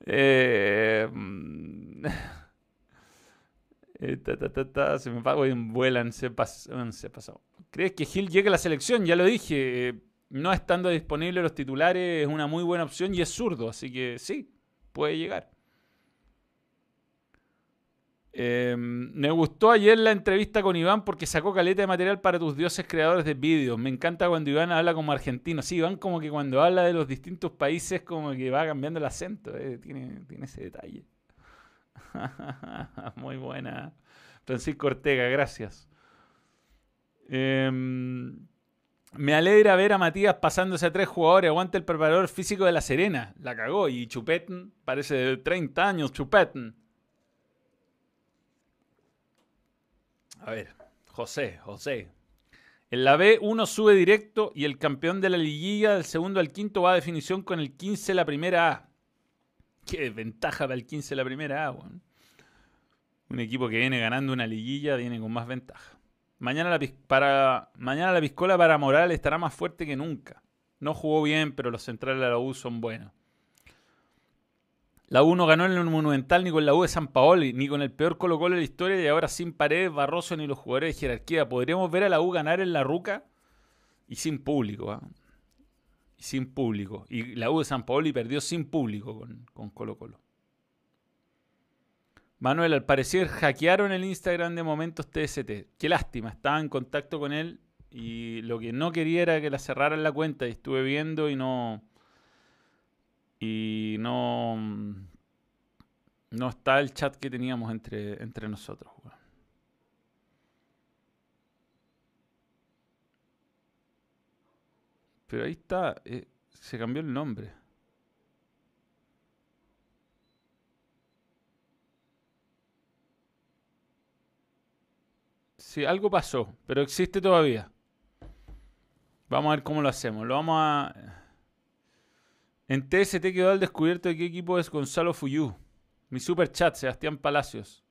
Eh, mm, eh, se me y vuelan, se, se pasó. ¿Crees que Gil llegue a la selección? Ya lo dije. No estando disponible los titulares es una muy buena opción y es zurdo, así que sí, puede llegar. Em, me gustó ayer la entrevista con Iván porque sacó caleta de material para tus dioses creadores de vídeos. Me encanta cuando Iván habla como argentino. Sí, Iván como que cuando habla de los distintos países como que va cambiando el acento. Eh, tiene, tiene ese detalle. Muy buena. Francisco Ortega, gracias. Em, me alegra ver a Matías pasándose a tres jugadores. Aguanta el preparador físico de La Serena. La cagó. Y Chupeten, parece de 30 años, Chupeten. A ver, José, José. En la B, uno sube directo y el campeón de la liguilla del segundo al quinto va a definición con el 15 la primera A. Qué ventaja para el 15 la primera A, Un equipo que viene ganando una liguilla viene con más ventaja. Mañana la, para, mañana la piscola para Moral estará más fuerte que nunca. No jugó bien, pero los centrales de la U son buenos. La U no ganó en el Monumental ni con la U de San Paoli, ni con el peor Colo Colo de la historia y ahora sin Paredes, Barroso ni los jugadores de jerarquía. Podríamos ver a la U ganar en la Ruca y sin público. ¿ah? Y sin público. Y la U de San Paoli perdió sin público con, con Colo Colo. Manuel, al parecer hackearon el Instagram de Momentos TST. Qué lástima, estaba en contacto con él y lo que no quería era que la cerraran la cuenta y estuve viendo y no... Y no... No está el chat que teníamos entre, entre nosotros. Pero ahí está, eh, se cambió el nombre. Sí, algo pasó, pero existe todavía. Vamos a ver cómo lo hacemos. Lo vamos a. En TST quedó al descubierto de qué equipo es Gonzalo Fuyú. Mi super chat, Sebastián Palacios.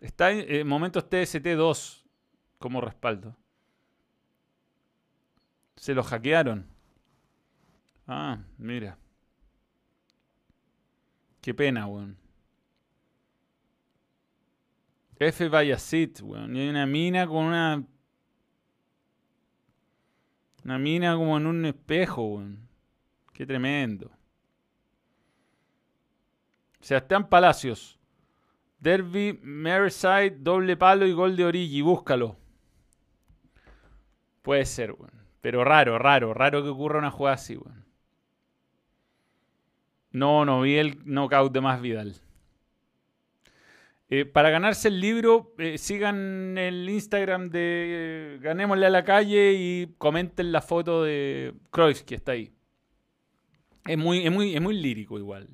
Está en momentos TST 2 como respaldo. Se lo hackearon. Ah, mira. Qué pena, weón. F Bayacit, weón. Y hay una mina con una. Una mina como en un espejo, weón. Qué tremendo. Sebastián Palacios. Derby, Merseyside, doble palo y gol de Origi. Búscalo. Puede ser, weón. Pero raro, raro, raro que ocurra una jugada así, weón. No, no vi el knockout de Más Vidal. Eh, para ganarse el libro, eh, sigan el Instagram de Ganémosle a la calle y comenten la foto de Cruyff que está ahí. Es muy, es muy, es muy lírico igual.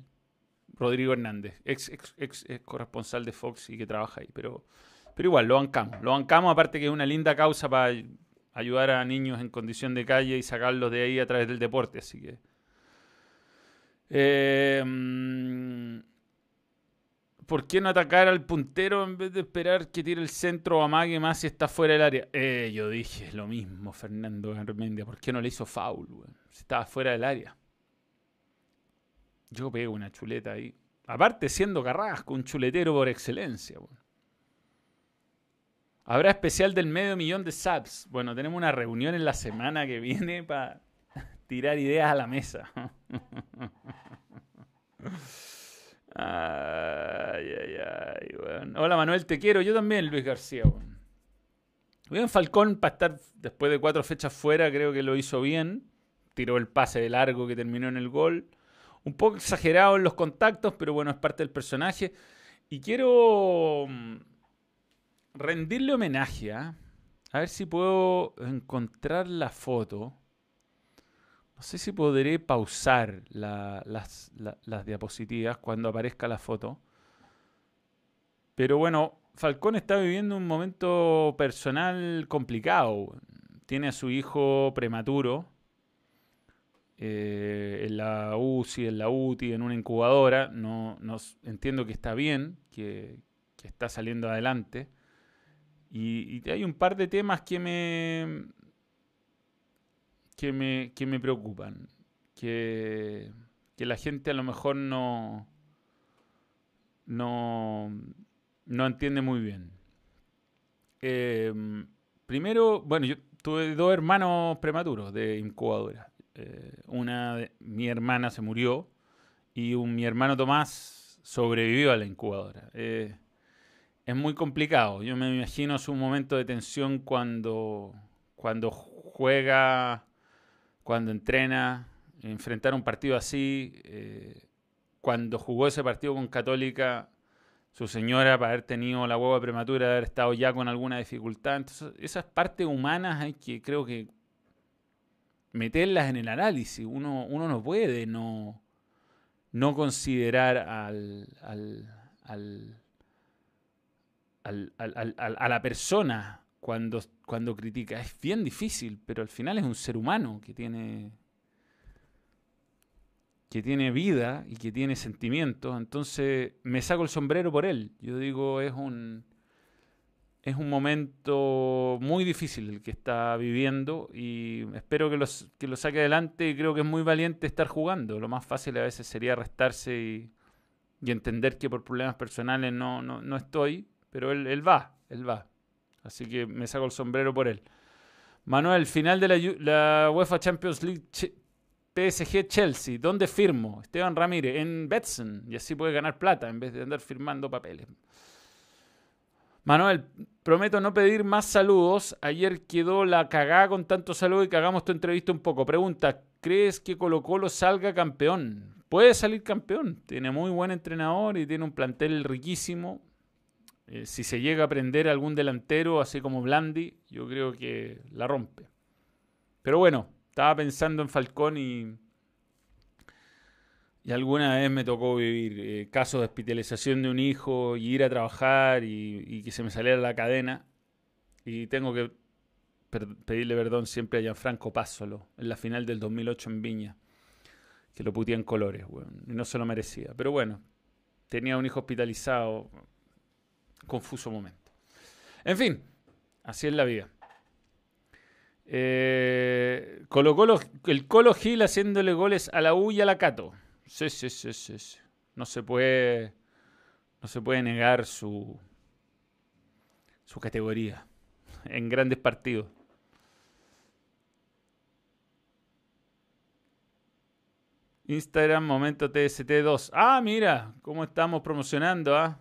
Rodrigo Hernández, ex, ex, corresponsal de Fox y que trabaja ahí. Pero, pero igual, lo bancamos. Lo bancamos, aparte que es una linda causa para ayudar a niños en condición de calle y sacarlos de ahí a través del deporte. Así que. Eh, ¿Por qué no atacar al puntero en vez de esperar que tire el centro o amague más si está fuera del área? Eh, yo dije lo mismo, Fernando Garmendia. ¿Por qué no le hizo foul, Si estaba fuera del área. Yo pego una chuleta ahí. Aparte, siendo Carrasco, un chuletero por excelencia. Habrá especial del medio millón de subs. Bueno, tenemos una reunión en la semana que viene para tirar ideas a la mesa. Hola Manuel, te quiero. Yo también, Luis García. Bien, Falcón, para estar después de cuatro fechas fuera, creo que lo hizo bien. Tiró el pase de largo que terminó en el gol. Un poco exagerado en los contactos, pero bueno, es parte del personaje. Y quiero mm, rendirle homenaje. ¿ah? A ver si puedo encontrar la foto. No sé si podré pausar las, diapositivas cuando aparezca la foto. Pero bueno, Falcón está viviendo un momento personal complicado. Tiene a su hijo prematuro eh, en la UCI, en la UTI, en una incubadora. No, entiendo que está bien, que, está saliendo adelante. y, hay un par de temas que me, que me, que me preocupan. Que, que la gente a lo mejor no, no, no entiende muy bien. Em, primero, bueno, yo tuve dos hermanos prematuros de incubadora. Eh, una, mi hermana se murió y mi hermano Tomás sobrevivió a la incubadora. Eh, es muy complicado. Yo me imagino su momento de tensión cuando, cuando juega cuando entrena, enfrentar un partido así, eh, cuando jugó ese partido con Católica, su señora, para haber tenido la hueva prematura, de haber estado ya con alguna dificultad. Entonces, esas partes humanas hay que, creo que, meterlas en el análisis. Uno, uno no puede no, no considerar al, al, a la persona cuando, cuando critica. Es bien difícil, pero al final es un ser humano que tiene que tiene vida y que tiene sentimientos, entonces me saco el sombrero por él. Yo digo, es un es un momento muy difícil el que está viviendo y espero que, los, que lo saque adelante creo que es muy valiente estar jugando. Lo más fácil a veces sería restarse y, y entender que por problemas personales no, no, no estoy, pero él, él va, él va. Así que me saco el sombrero por él. Manuel, final de la, UEFA Champions League PSG Chelsea. ¿Dónde firmo? Esteban Ramírez, en Betson. Y así puede ganar plata en vez de andar firmando papeles. Manuel, prometo no pedir más saludos. Ayer quedó la cagada con tanto saludo y cagamos tu entrevista un poco. Pregunta, ¿crees que Colo Colo salga campeón? Puede salir campeón. Tiene muy buen entrenador y tiene un plantel riquísimo. Eh, si se llega a prender algún delantero, así como Blandi, yo creo que la rompe. Pero bueno, estaba pensando en Falcón y, y alguna vez me tocó vivir eh, casos de hospitalización de un hijo y ir a trabajar y, que se me saliera la cadena. Y tengo que pedirle perdón siempre a Gianfranco Pásolo en la final del 2008 en Viña. Que lo putía en colores. Y no se lo merecía. Pero bueno, tenía un hijo hospitalizado. Confuso momento. En fin, así es la vida. Eh, el Colo Gil haciéndole goles a la U y a la Cato. Sí, sí, sí, sí. No se puede. No se puede negar su. su categoría. En grandes partidos. Instagram Momento TST2. Ah, mira, cómo estamos promocionando, ¿ah?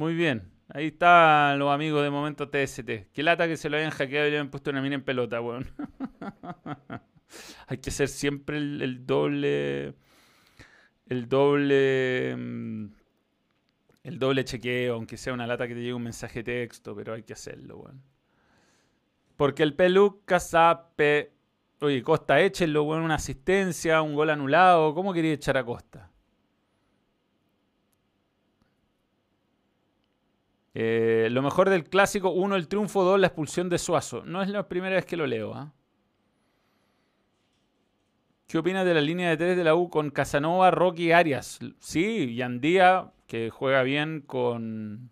Muy bien. Ahí están los amigos de Momento TST. Qué lata que se lo hayan hackeado y le hayan puesto una mina en pelota, weón. Hay que hacer siempre el, doble. El doble. Mm, el doble chequeo, aunque sea una lata que te llegue un mensaje de texto, pero hay que hacerlo, weón. Porque el peluca sabe. Oye, Costa, échenlo, weón, una asistencia, un gol anulado. ¿Cómo quería echar a Costa? Eh, lo mejor del clásico, uno, el triunfo, dos, la expulsión de Suazo. No es la primera vez que lo leo. ¿ah? ¿Qué opinas de la línea de tres de la U con Casanova, Rocky Arias? Sí, y Andía, que juega bien con,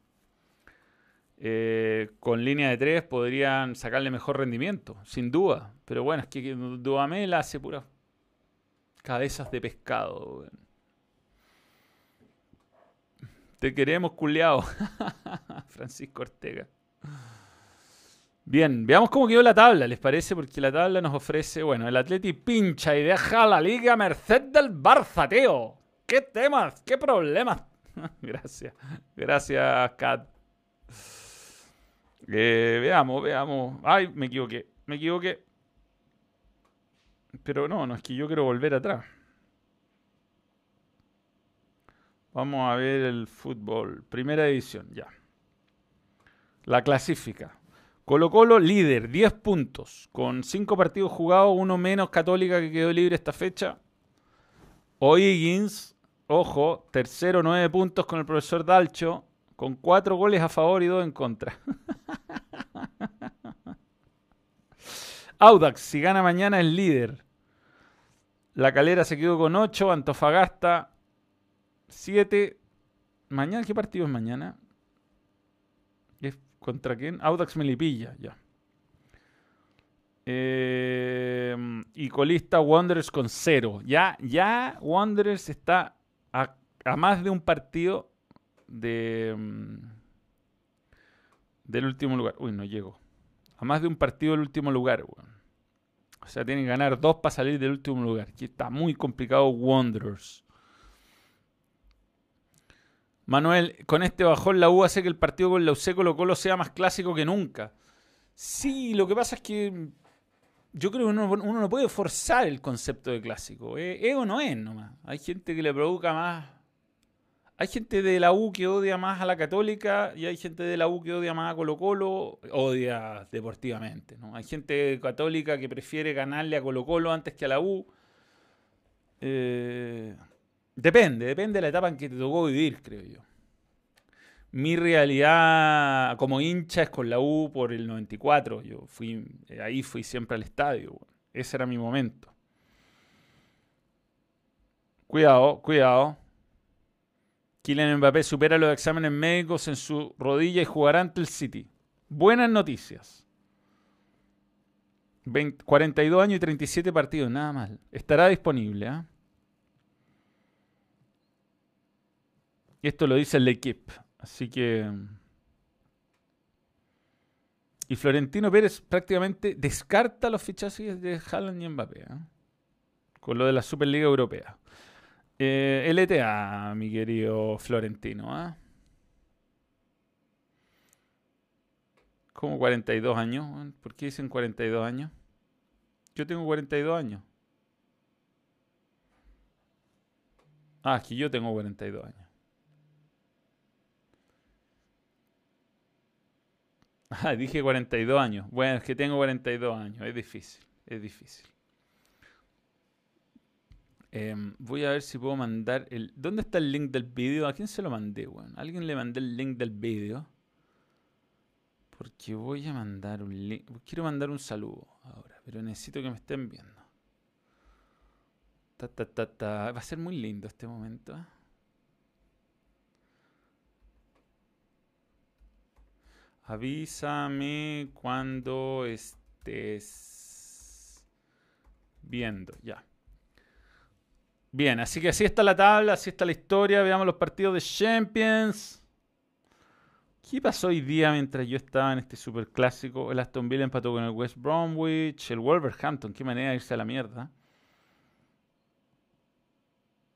eh, con línea de tres, podrían sacarle mejor rendimiento, sin duda. Pero bueno, es que Duamel hace puras cabezas de pescado. Te queremos, culeado. Francisco Ortega. Bien, veamos cómo quedó la tabla, ¿les parece? Porque la tabla nos ofrece, bueno, el Atleti pincha y deja la liga a merced del Barça, tío. ¿Qué temas? ¿Qué problemas? gracias, gracias, Kat. Eh, veamos, veamos. Ay, me equivoqué, me equivoqué. Pero no, no es que yo quiero volver atrás. Vamos a ver el fútbol. Primera edición, ya. La clasifica. Colo Colo líder, 10 puntos, con 5 partidos jugados, uno menos Católica que quedó libre esta fecha. O'Higgins, ojo, tercero, 9 puntos con el profesor Dalcho, con 4 goles a favor y 2 en contra. Audax, si gana mañana, es líder. La Calera se quedó con 8, Antofagasta 7. Mañana, ¿qué partido es mañana? ¿Es ¿Contra quién? Audax Melipilla, ya. Eh, y colista Wanderers con 0. Ya, ya Wanderers está a, más de un partido de, mm, del último lugar. Uy, no llego. A más de un partido del último lugar, O sea, tienen que ganar dos para salir del último lugar. Aquí está muy complicado Wanderers. Manuel, con este bajón la U hace que el partido con la UC Colo Colo sea más clásico que nunca. Sí, lo que pasa es que yo creo que uno, no puede forzar el concepto de clásico. ¿Es, o no es nomás? Hay gente que le provoca más. Hay gente de la U que odia más a la Católica y hay gente de la U que odia más a Colo Colo, odia deportivamente. ¿no? Hay gente católica que prefiere ganarle a Colo Colo antes que a la U. Eh, Depende, depende de la etapa en que te tocó vivir, creo yo. Mi realidad como hincha es con la U por el 94. Yo fui, eh, ahí fui siempre al estadio. Ese era mi momento. Cuidado, cuidado. Kylian Mbappé supera los exámenes médicos en su rodilla y jugará ante el City. Buenas noticias. 42 años y 37 partidos, nada mal. Estará disponible. ¿eh? Esto lo dice el equipo. Así que. Y Florentino Pérez prácticamente descarta los fichajes de Haaland y Mbappé. ¿eh? Con lo de la Superliga Europea. Eh, LTA, mi querido Florentino. ¿eh? ¿Cómo 42 años? ¿Por qué dicen 42 años? Yo tengo 42 años. Ah, es que yo tengo 42 años. Ah, dije 42 años. Bueno, es que tengo 42 años. Es difícil. Es difícil. Em, voy a ver si puedo mandar el... ¿Dónde está el link del vídeo? ¿A quién se lo mandé, weón? ¿A alguien le mandé el link del vídeo? Porque voy a mandar un link. Quiero mandar un saludo ahora, pero necesito que me estén viendo. Ta, ta, ta, ta. Va a ser muy lindo este momento. ¿eh? Avísame cuando estés viendo. Ya. Bien, así que así está la tabla, así está la historia. Veamos los partidos de Champions. ¿Qué pasó hoy día mientras yo estaba en este super clásico? El Aston Villa empató con el West Bromwich, el Wolverhampton, qué manera de irse a la mierda.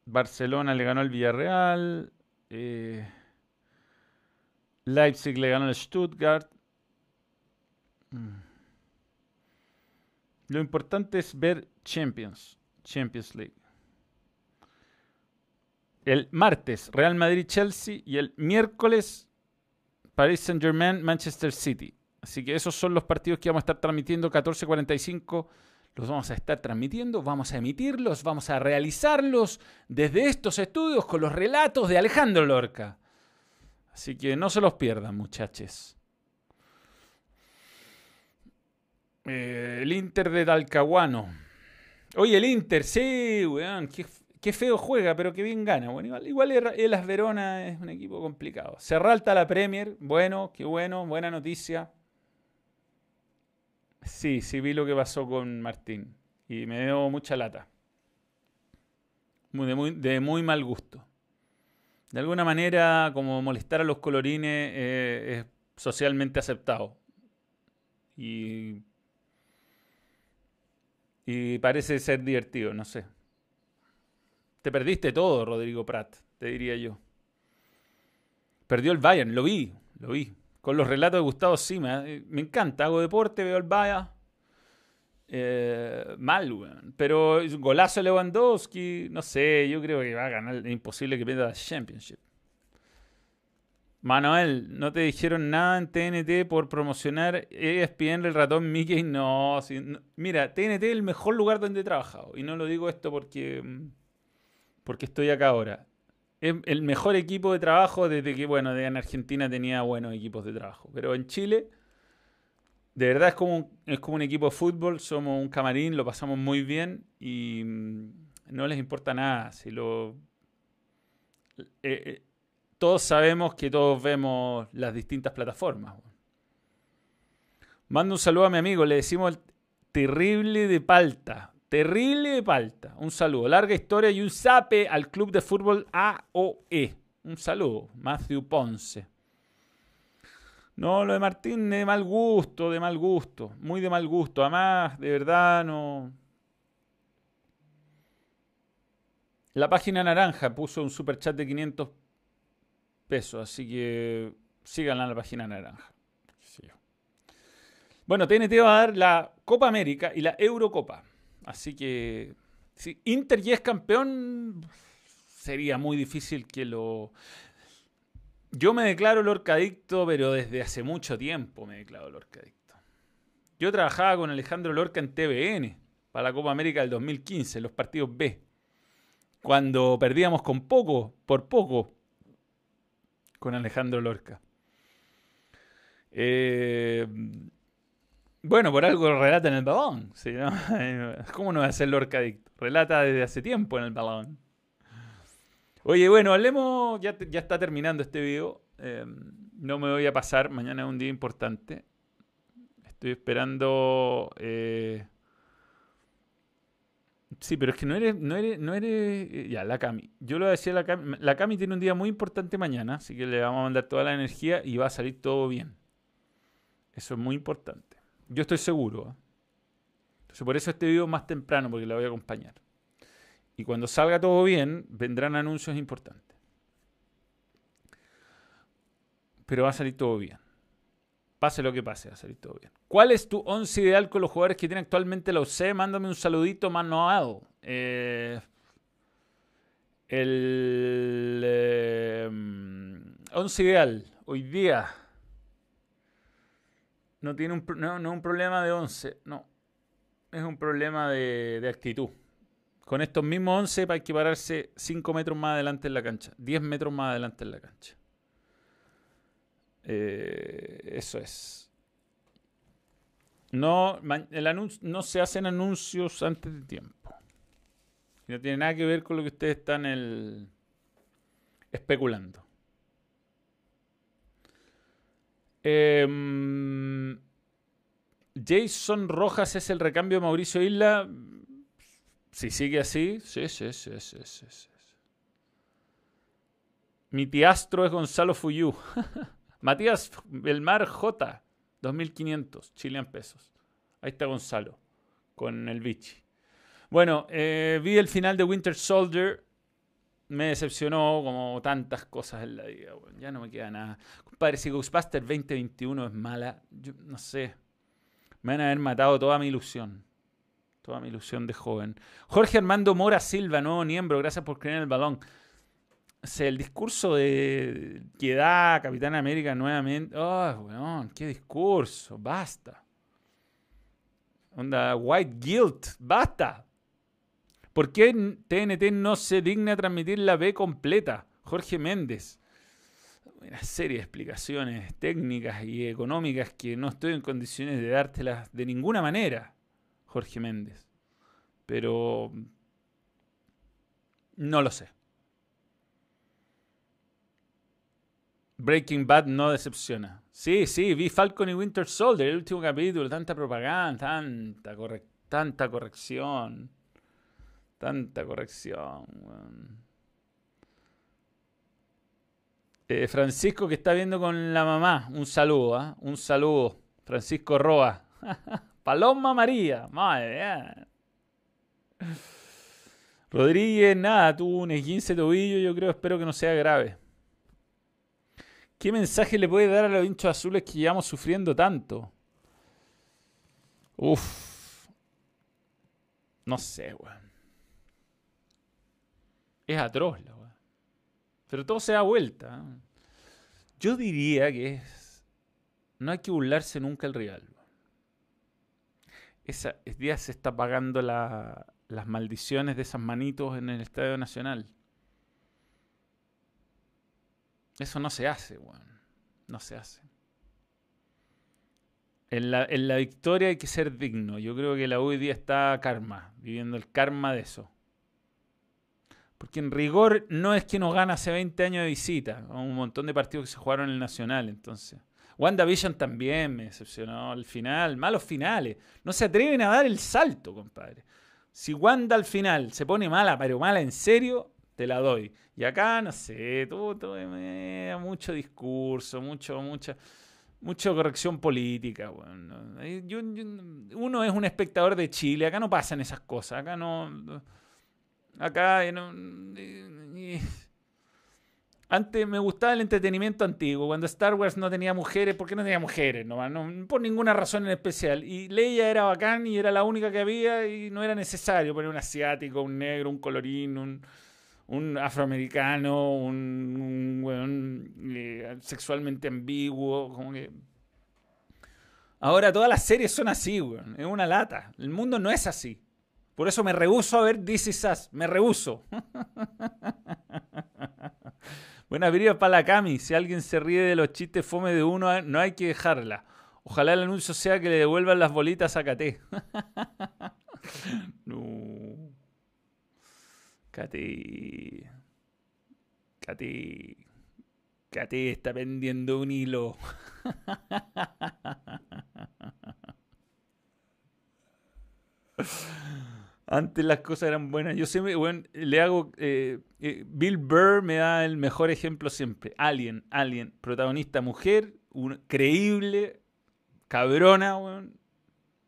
Barcelona le ganó al Villarreal. Eh, Leipzig le ganó al Stuttgart. Mm. Lo importante es ver Champions, Champions League. El martes Real Madrid-Chelsea y el miércoles Paris Saint-Germain-Manchester City. Así que esos son los partidos que vamos a estar transmitiendo 14.45 los vamos a estar transmitiendo, vamos a emitirlos, vamos a realizarlos desde estos estudios con los relatos de Alejandro Lorca. Así que no se los pierdan, muchachos. Eh, el Inter de Talcahuano. Oye, el Inter, sí, weón, qué, feo juega, pero qué bien gana. Bueno, igual, igual el Verona es un equipo complicado. Se ralta la Premier, bueno, qué bueno, buena noticia. Sí, sí vi lo que pasó con Martín y me dio mucha lata. de muy mal gusto. De alguna manera, como molestar a los colorines eh, es socialmente aceptado. Y, y parece ser divertido, no sé. Te perdiste todo, Rodrigo Prat, te diría yo. Perdió el Bayern, lo vi, lo vi con los relatos de Gustavo Sima. Eh, me encanta, hago deporte, veo el Bayern. Eh, mal, weón. Pero golazo Lewandowski, no sé, yo creo que va a ganar. Es imposible que pierda la Championship. Manuel, ¿no te dijeron nada en TNT por promocionar ESPN el ratón Mickey? No, mira, TNT es el mejor lugar donde he trabajado. Y no lo digo esto porque, porque estoy acá ahora es el mejor equipo de trabajo desde que, bueno, en Argentina tenía buenos equipos de trabajo. Pero en Chile, de verdad es como, un, es como un equipo de fútbol, somos un camarín, lo pasamos muy bien y mm, no les importa nada. Si lo, eh, eh, todos sabemos que todos vemos las distintas plataformas. Mando un saludo a mi amigo, le decimos el terrible de palta. Terrible de palta. Un saludo. Larga historia y un sape al club de fútbol AOE. Un saludo. Matthew Ponce. No, lo de Martín de mal gusto, de mal gusto. Muy de mal gusto. Además, de verdad no. La página naranja puso un super chat de 500 pesos. Así que síganla en la página naranja. Bueno, TNT va a dar la Copa América y la Eurocopa. Así que si Inter ya es campeón, sería muy difícil que lo... Yo me declaro Lorcadicto, pero desde hace mucho tiempo me declaro Lorcadicto. Yo trabajaba con Alejandro Lorca en TVN para la Copa América del 2015, los partidos B. Cuando perdíamos con poco, por poco, con Alejandro Lorca. Eh, bueno, por algo relata en el balón. ¿Cómo no va a ser Lorca Relata desde hace tiempo en el balón. Oye, bueno, hablemos. Ya, ya está terminando este video. Em, no me voy a pasar. Mañana es un día importante. Estoy esperando. Eh, sí, pero es que no eres, no eres, no eres. Eh, ya, la Cami. Yo lo decía la Cami. La Cami tiene un día muy importante mañana, así que le vamos a mandar toda la energía y va a salir todo bien. Eso es muy importante. Yo estoy seguro. ¿eh? Entonces por eso este video más temprano, porque la voy a acompañar. Y cuando salga todo bien, vendrán anuncios importantes. Pero va a salir todo bien. Pase lo que pase, va a salir todo bien. ¿Cuál es tu once ideal con los jugadores que tiene actualmente la UC? Mándame un saludito manual. Eh, el eh, once ideal hoy día no tiene un, no, es un problema de 11, no. Es un problema de, actitud. Con estos mismos 11 hay que pararse 5 metros más adelante en la cancha, 10 metros más adelante en la cancha. Eh, eso es. No, el anuncio, no se hacen anuncios antes de tiempo. No tiene nada que ver con lo que ustedes están el, especulando. Em, Jason Rojas es el recambio de Mauricio Isla. Si sigue así, sí, sí, sí, sí, sí. sí. Mi tiastro es Gonzalo Fuyú. Matías Belmar J. 2500 chilean pesos. Ahí está Gonzalo con el bichi. Bueno, eh, vi el final de Winter Soldier. Me decepcionó como tantas cosas en la vida. ya no me queda nada. Compadre, si Ghostbusters 2021 es mala, yo no sé. Me van a haber matado toda mi ilusión. Toda mi ilusión de joven. Jorge Armando Mora Silva, nuevo miembro. Gracias por creer en el balón el discurso de que da Capitán América nuevamente. ¡Oh, weón! ¡Qué discurso! ¡Basta! Onda, White Guilt, ¡basta! ¿Por qué TNT no se digna transmitir la B completa? Jorge Méndez. Una serie de explicaciones técnicas y económicas que no estoy en condiciones de dártelas de ninguna manera, Jorge Méndez. Pero no lo sé. Breaking Bad no decepciona. Sí, sí, vi Falcon y Winter Soldier, el último capítulo, tanta propaganda, tanta, tanta corrección. Tanta corrección. Eh, Francisco que está viendo con la mamá, un saludo, ¿ah? un saludo. Francisco Roa. Paloma María, madre Rodríguez, nada, tuvo un 15 tobillo, yo creo, espero que no sea grave. ¿Qué mensaje le puede dar a los hinchos azules que llevamos sufriendo tanto? Uf. No sé, weón. Es atroz la weón. Pero todo se da vuelta. ¿eh? Yo diría que es. No hay que burlarse nunca el rival. Esa día se está pagando las maldiciones de esas manitos en el Estadio Nacional. Eso no se hace, weón. No se hace. En la, en la, victoria hay que ser digno. Yo creo que la U hoy está karma, viviendo el karma de eso. Porque en rigor no es que nos gana hace 20 años de visita. Un montón de partidos que se jugaron en el Nacional, entonces. WandaVision también me decepcionó al final. Malos finales. No se atreven a dar el salto, compadre. Si Wanda al final se pone mala, pero mala en serio, te la doy. Y acá, no sé, todo, mucho discurso, mucho, mucha, mucha corrección política. Bueno. uno es un espectador de Chile, acá no pasan esas cosas, acá no... Acá... No, antes me gustaba el entretenimiento antiguo, cuando Star Wars no tenía mujeres, ¿por qué no tenía mujeres? No, no, por ninguna razón en especial. Y Leia era bacán y era la única que había y no era necesario poner un asiático, un negro, un colorín, un afroamericano, un, eh, sexualmente ambiguo, como que... Ahora todas las series son así, weón. Es una lata. El mundo no es así. Por eso me rehuso a ver This Is. Me rehuso. Buena vida para la Cami. Si alguien se ríe de los chistes fome de uno, no hay que dejarla. Ojalá el anuncio sea que le devuelvan las bolitas a Caté. no. Katy. Katy. Katy está vendiendo un hilo. Antes las cosas eran buenas. Yo siempre, bueno, le hago. Eh, eh, Bill Burr me da el mejor ejemplo siempre. Alien, Alien, protagonista mujer, creíble, cabrona, weón.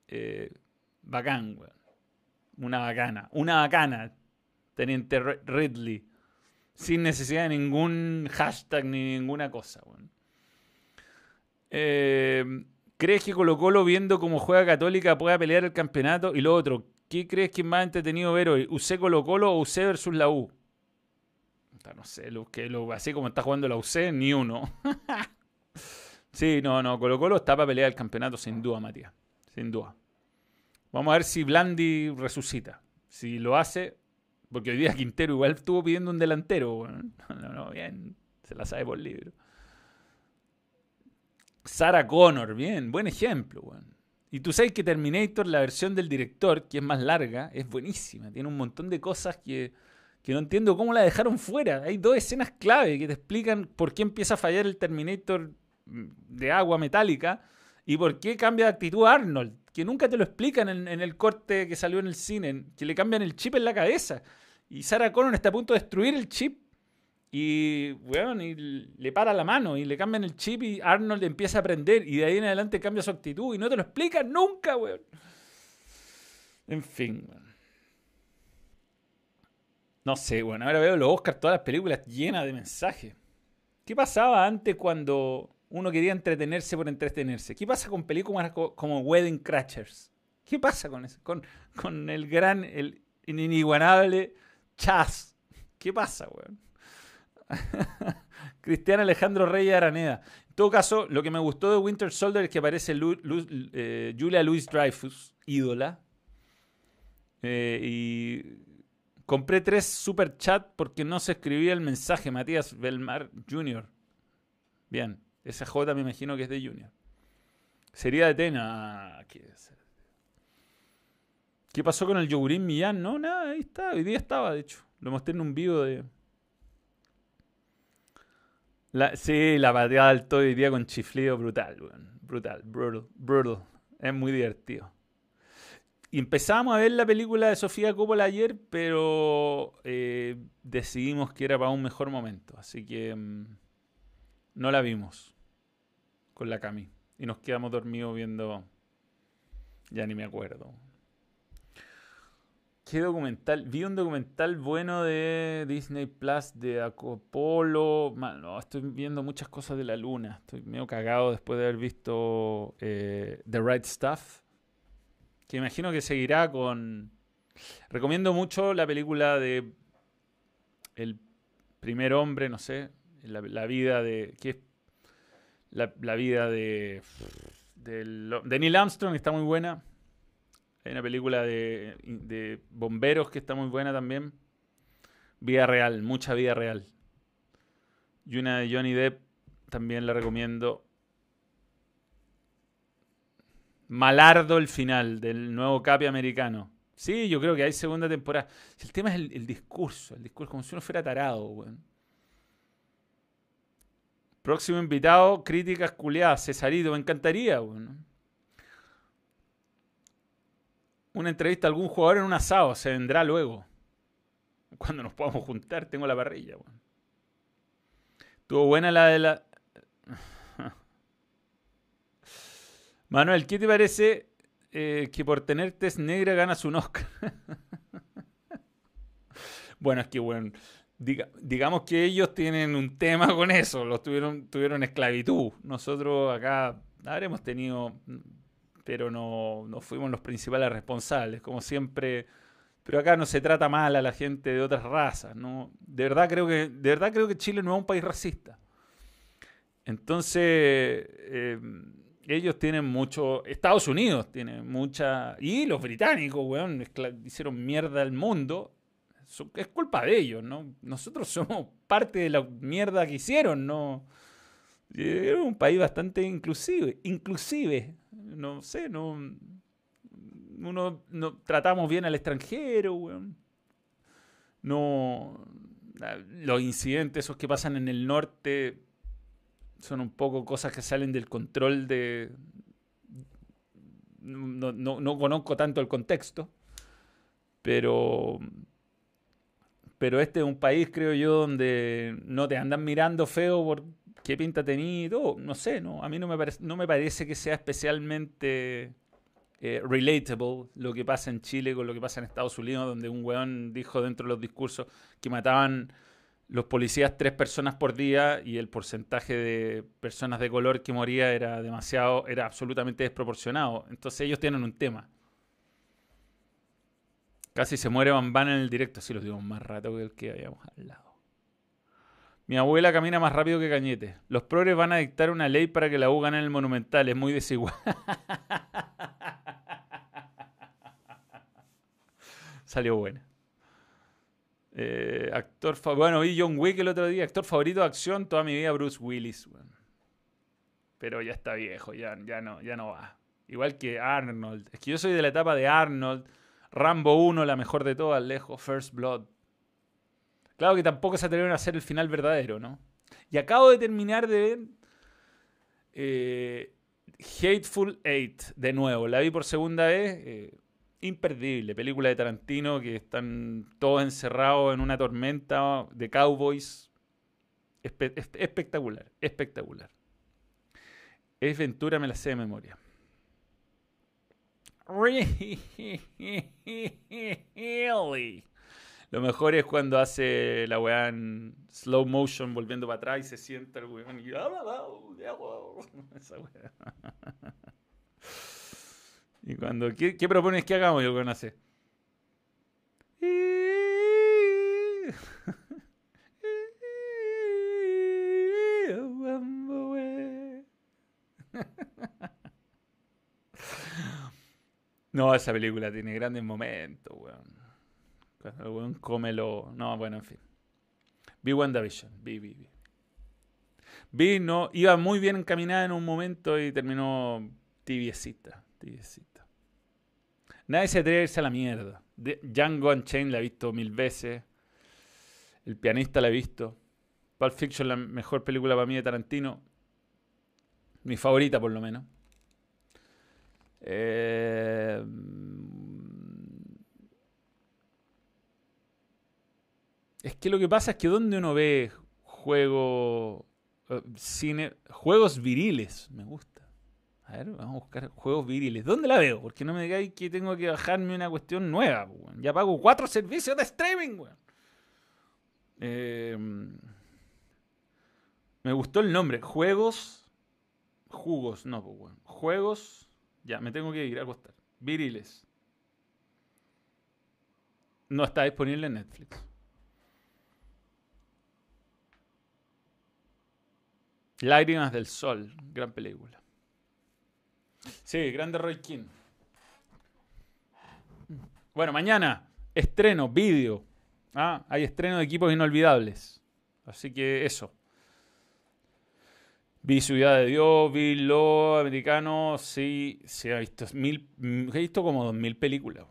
Eh, bacán, weón. Una bacana, una bacana. Teniente Ridley. Sin necesidad de ningún hashtag ni ninguna cosa. Eh, ¿Crees que Colo Colo viendo cómo juega Católica pueda pelear el campeonato? Y lo otro, ¿qué crees que es más entretenido ver hoy? ¿UC Colo Colo o UC versus la U? No sé, así como está jugando la UC, ni uno. sí, no, no, Colo Colo está para pelear el campeonato sin duda, Matías. Sin duda. Vamos a ver si Blandi resucita. Si lo hace, porque hoy día Quintero igual estuvo pidiendo un delantero. No, no, bien. Se la sabe por libro. Sara Connor, bien. Buen ejemplo, Y tú sabes que Terminator, la versión del director, que es más larga, es buenísima. Tiene un montón de cosas que, que no entiendo cómo la dejaron fuera. Hay dos escenas clave que te explican por qué empieza a fallar el Terminator mm, de agua metálica y por qué cambia de actitud Arnold. Que nunca te lo explican en, en el corte que salió en el cine, que le cambian el chip en la cabeza. Y Sarah Connor está a punto de destruir el chip y, bueno, y le para la mano y le cambian el chip y Arnold empieza a aprender y de ahí en adelante cambia su actitud y no te lo explican nunca, weón. En fin, No sé, bueno, ahora veo los Oscars, todas las películas llenas de mensajes. ¿Qué pasaba antes cuando uno quería entretenerse por entretenerse? ¿Qué pasa con películas como Wedding Crashers? ¿Qué pasa con eso? Con, con el gran, el inigualable Chaz. ¿Qué pasa, weón? Cristian Alejandro Reyes Araneda. En todo caso, lo que me gustó de Winter Soldier es que aparece eh, Julia Louis Dreyfus, ídola. Eh, y compré tres super chat porque no se escribía el mensaje. Matías Belmar Jr. Bien, esa J me imagino que es de Junior. Sería de Tena. ¿Qué, ¿Qué pasó con el yogurín Millán? No, nada, ahí está. Hoy día estaba, de hecho. Lo mostré en un video de, sí, la pateada del todo hoy día con chiflido brutal, Brutal, brutal, brutal. Es muy divertido. Y empezamos a ver la película de Sofía Coppola ayer, pero eh, decidimos que era para un mejor momento. Así que mm, no la vimos con la Cami. Y nos quedamos dormidos viendo... Ya ni me acuerdo. ¿Qué documental? Vi un documental bueno de Disney Plus de Acopolo. estoy viendo muchas cosas de la luna. Estoy medio cagado después de haber visto eh, The Right Stuff. Que imagino que seguirá con. Recomiendo mucho la película de El primer hombre, no sé. La, vida de. ¿Qué es? La, vida de. De Neil Armstrong está muy buena. Hay una película de, bomberos que está muy buena también. Vida real, mucha vida real. Y una de Johnny Depp también la recomiendo. Malardo el final del nuevo Capi americano. Sí, yo creo que hay segunda temporada. El tema es el, discurso, el discurso, como si uno fuera tarado, Próximo invitado, críticas culiadas, Cesarito, me encantaría, weón una entrevista a algún jugador en un asado, se vendrá luego. Cuando nos podamos juntar, tengo la parrilla. Bueno. Estuvo buena la de la... Manuel, ¿qué te parece eh, que por tener test negra ganas un Oscar? bueno, es que bueno, digamos que ellos tienen un tema con eso, los tuvieron, tuvieron esclavitud. Nosotros acá habremos tenido pero no, no fuimos los principales responsables, como siempre. Pero acá no se trata mal a la gente de otras razas, ¿no? De verdad creo que, de verdad creo que Chile no es un país racista. Entonces, eh, ellos tienen mucho. Estados Unidos tiene mucha. Y los británicos, weón, hicieron mierda al mundo. Es culpa de ellos, ¿no? Nosotros somos parte de la mierda que hicieron, ¿no? Es un país bastante inclusive. Inclusive, no sé, no. Uno no tratamos bien al extranjero, weón. No. Los incidentes, esos que pasan en el norte, son un poco cosas que salen del control de. No, no conozco tanto el contexto, pero. Pero este es un país, creo yo, donde no te andan mirando feo por qué pinta tenía todo. No sé, no, a mí no me, parece, no me parece que sea especialmente eh, relatable lo que pasa en Chile con lo que pasa en Estados Unidos, donde un weón dijo dentro de los discursos que mataban los policías tres personas por día y el porcentaje de personas de color que moría era demasiado, era absolutamente desproporcionado. Entonces ellos tienen un tema. Casi se muere Van en el directo, así lo digo más rato que el que habíamos al lado. Mi abuela camina más rápido que Cañete. Los progres van a dictar una ley para que la U gane en el Monumental. Es muy desigual. Salió buena. Eh, actor Bueno, vi John Wick el otro día. Actor favorito de acción toda mi vida, Bruce Willis. Pero ya está viejo, ya, no, ya no va. Igual que Arnold. Es que yo soy de la etapa de Arnold. Rambo 1, la mejor de todas, lejos. First Blood. Claro que tampoco se atrevieron a hacer el final verdadero, ¿no? Y acabo de terminar de ver eh, Hateful Eight de nuevo. La vi por segunda vez. Eh, imperdible. Película de Tarantino que están todos encerrados en una tormenta de cowboys. espectacular, espectacular. Es Ventura, me la sé de memoria. Really? Lo mejor es cuando hace la weá en slow motion volviendo para atrás y se sienta el weón y... Esa weá. Y cuando... ¿Qué, qué propones que hagamos? Y el weón hace... No, esa película tiene grandes momentos, weón. Cuando el weón. No, bueno, en fin. Vi WandaVision. Vi, vi, vi. Vi, no... Iba muy bien encaminada en un momento y terminó tibiecita. Tibiecita. Nadie se atreve a irse a la mierda. Django Unchained la he visto mil veces. El pianista la he visto. Pulp Fiction, la mejor película para mí de Tarantino. Mi favorita, por lo menos. Eh, es que lo que pasa es que donde uno ve juego, eh, cine, juegos viriles, me gusta. A ver, vamos a buscar juegos viriles. ¿Dónde la veo? Porque no me digáis que tengo que bajarme una cuestión nueva. Ya pago cuatro servicios de streaming. Eh, me gustó el nombre. Juegos. Jugos, no, Juegos ya, me tengo que ir a acostar. Viriles. No está disponible en Netflix. Lágrimas del Sol, gran película. Sí, grande Roy King. Bueno, mañana estreno, vídeo. Ah, hay estreno de equipos inolvidables. Así que eso. Vi Ciudad de Dios, vi Lo Americano, sí, sí, he visto, mil, he visto como dos mil películas.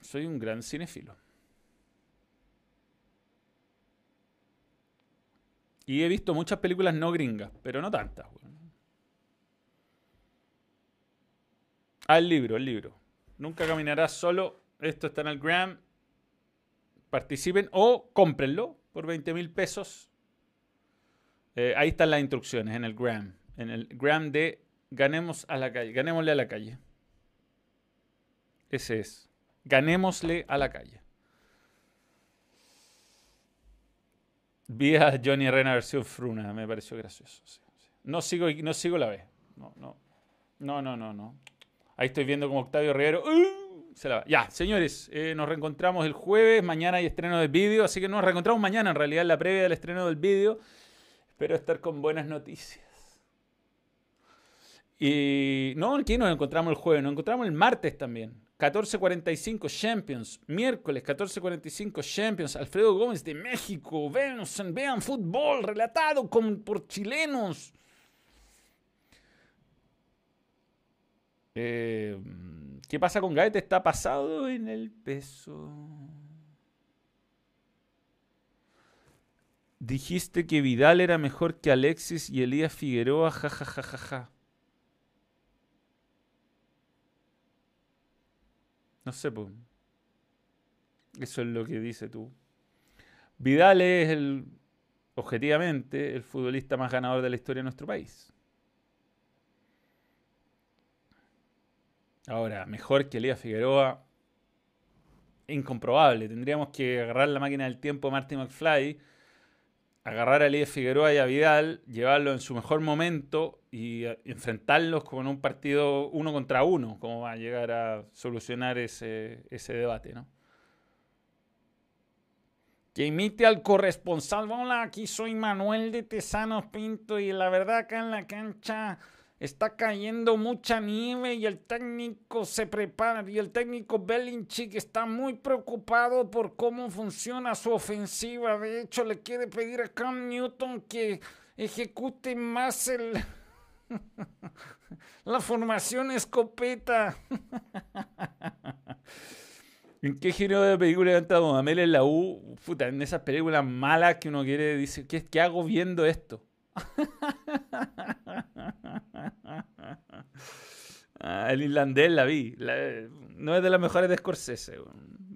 Soy un gran cinéfilo. Y he visto muchas películas no gringas, pero no tantas. Ah, el libro, el libro. Nunca caminarás solo. Esto está en el Gram. Participen o cómprenlo por 20 mil pesos eh, ahí están las instrucciones en el gram. En el gram de ganemos a la calle. Ganémosle a la calle. Ese es. Ganémosle a la calle. Vi a Johnny Herrera versión Fruna, me pareció gracioso. No, sigo, no sigo la vez. No, no. No, no, no. Ahí estoy viendo como Octavio Rivero. ¡uh! Se la Ya, señores, eh, nos reencontramos el jueves. Mañana hay estreno del vídeo, así que nos reencontramos mañana, en realidad, la previa del estreno del vídeo. Espero estar con buenas noticias. Y no, aquí nos encontramos el jueves, nos encontramos el martes también. 14.45 Champions. Miércoles 14.45 Champions. Alfredo Gómez de México. Venus, vean fútbol relatado por chilenos. Eh, ¿Qué pasa con Gaete? Está pasado en el peso. Dijiste que Vidal era mejor que Alexis y Elías Figueroa, jajajajaja. No sé, pues. Eso es lo que dice tú. Vidal es el, objetivamente, el futbolista más ganador de la historia de nuestro país. Ahora, mejor que Elías Figueroa, incomprobable. Tendríamos que agarrar la máquina del tiempo Marty McFly agarrar a Elías Figueroa y a Vidal, llevarlo en su mejor momento y enfrentarlos con un partido uno contra uno, cómo va a llegar a solucionar ese, ese debate, ¿no? Que imite al corresponsal. Hola, aquí soy Manuel de Tesanos Pinto y la verdad acá en la cancha Está cayendo mucha nieve y el técnico se prepara y el técnico Belinchik está muy preocupado por cómo funciona su ofensiva. De hecho, le quiere pedir a Cam Newton que ejecute más el La formación escopeta. ¿En qué giro de película canta Amel en la U? Puta, en esas películas malas que uno quiere, dice, ¿qué, qué hago viendo esto? El irlandés la vi. no es de las mejores de Scorsese.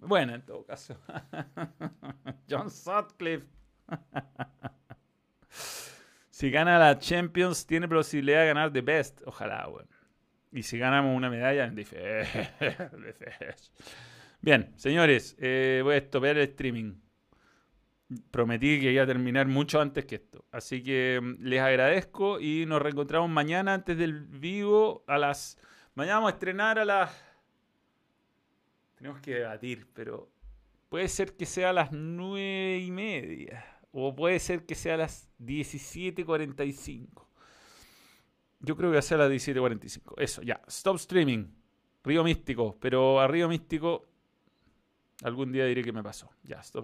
Bueno, en todo caso. John Sutcliffe. si gana la Champions, tiene posibilidad de ganar The Best. Ojalá, bueno. Y si ganamos una medalla, dice. Bien, señores, eh, voy a estopear el streaming. Prometí que iba a terminar mucho antes que esto. Así que mm, les agradezco y nos reencontramos mañana antes del vivo a las Mañana vamos a estrenar a las... Tenemos que debatir, pero puede ser que sea a las nueve y media. O puede ser que sea a las 17.45. Yo creo que va a ser a las 17.45. Eso, ya. Stop streaming. Río Místico. Pero a Río Místico algún día diré que me pasó. Ya, stop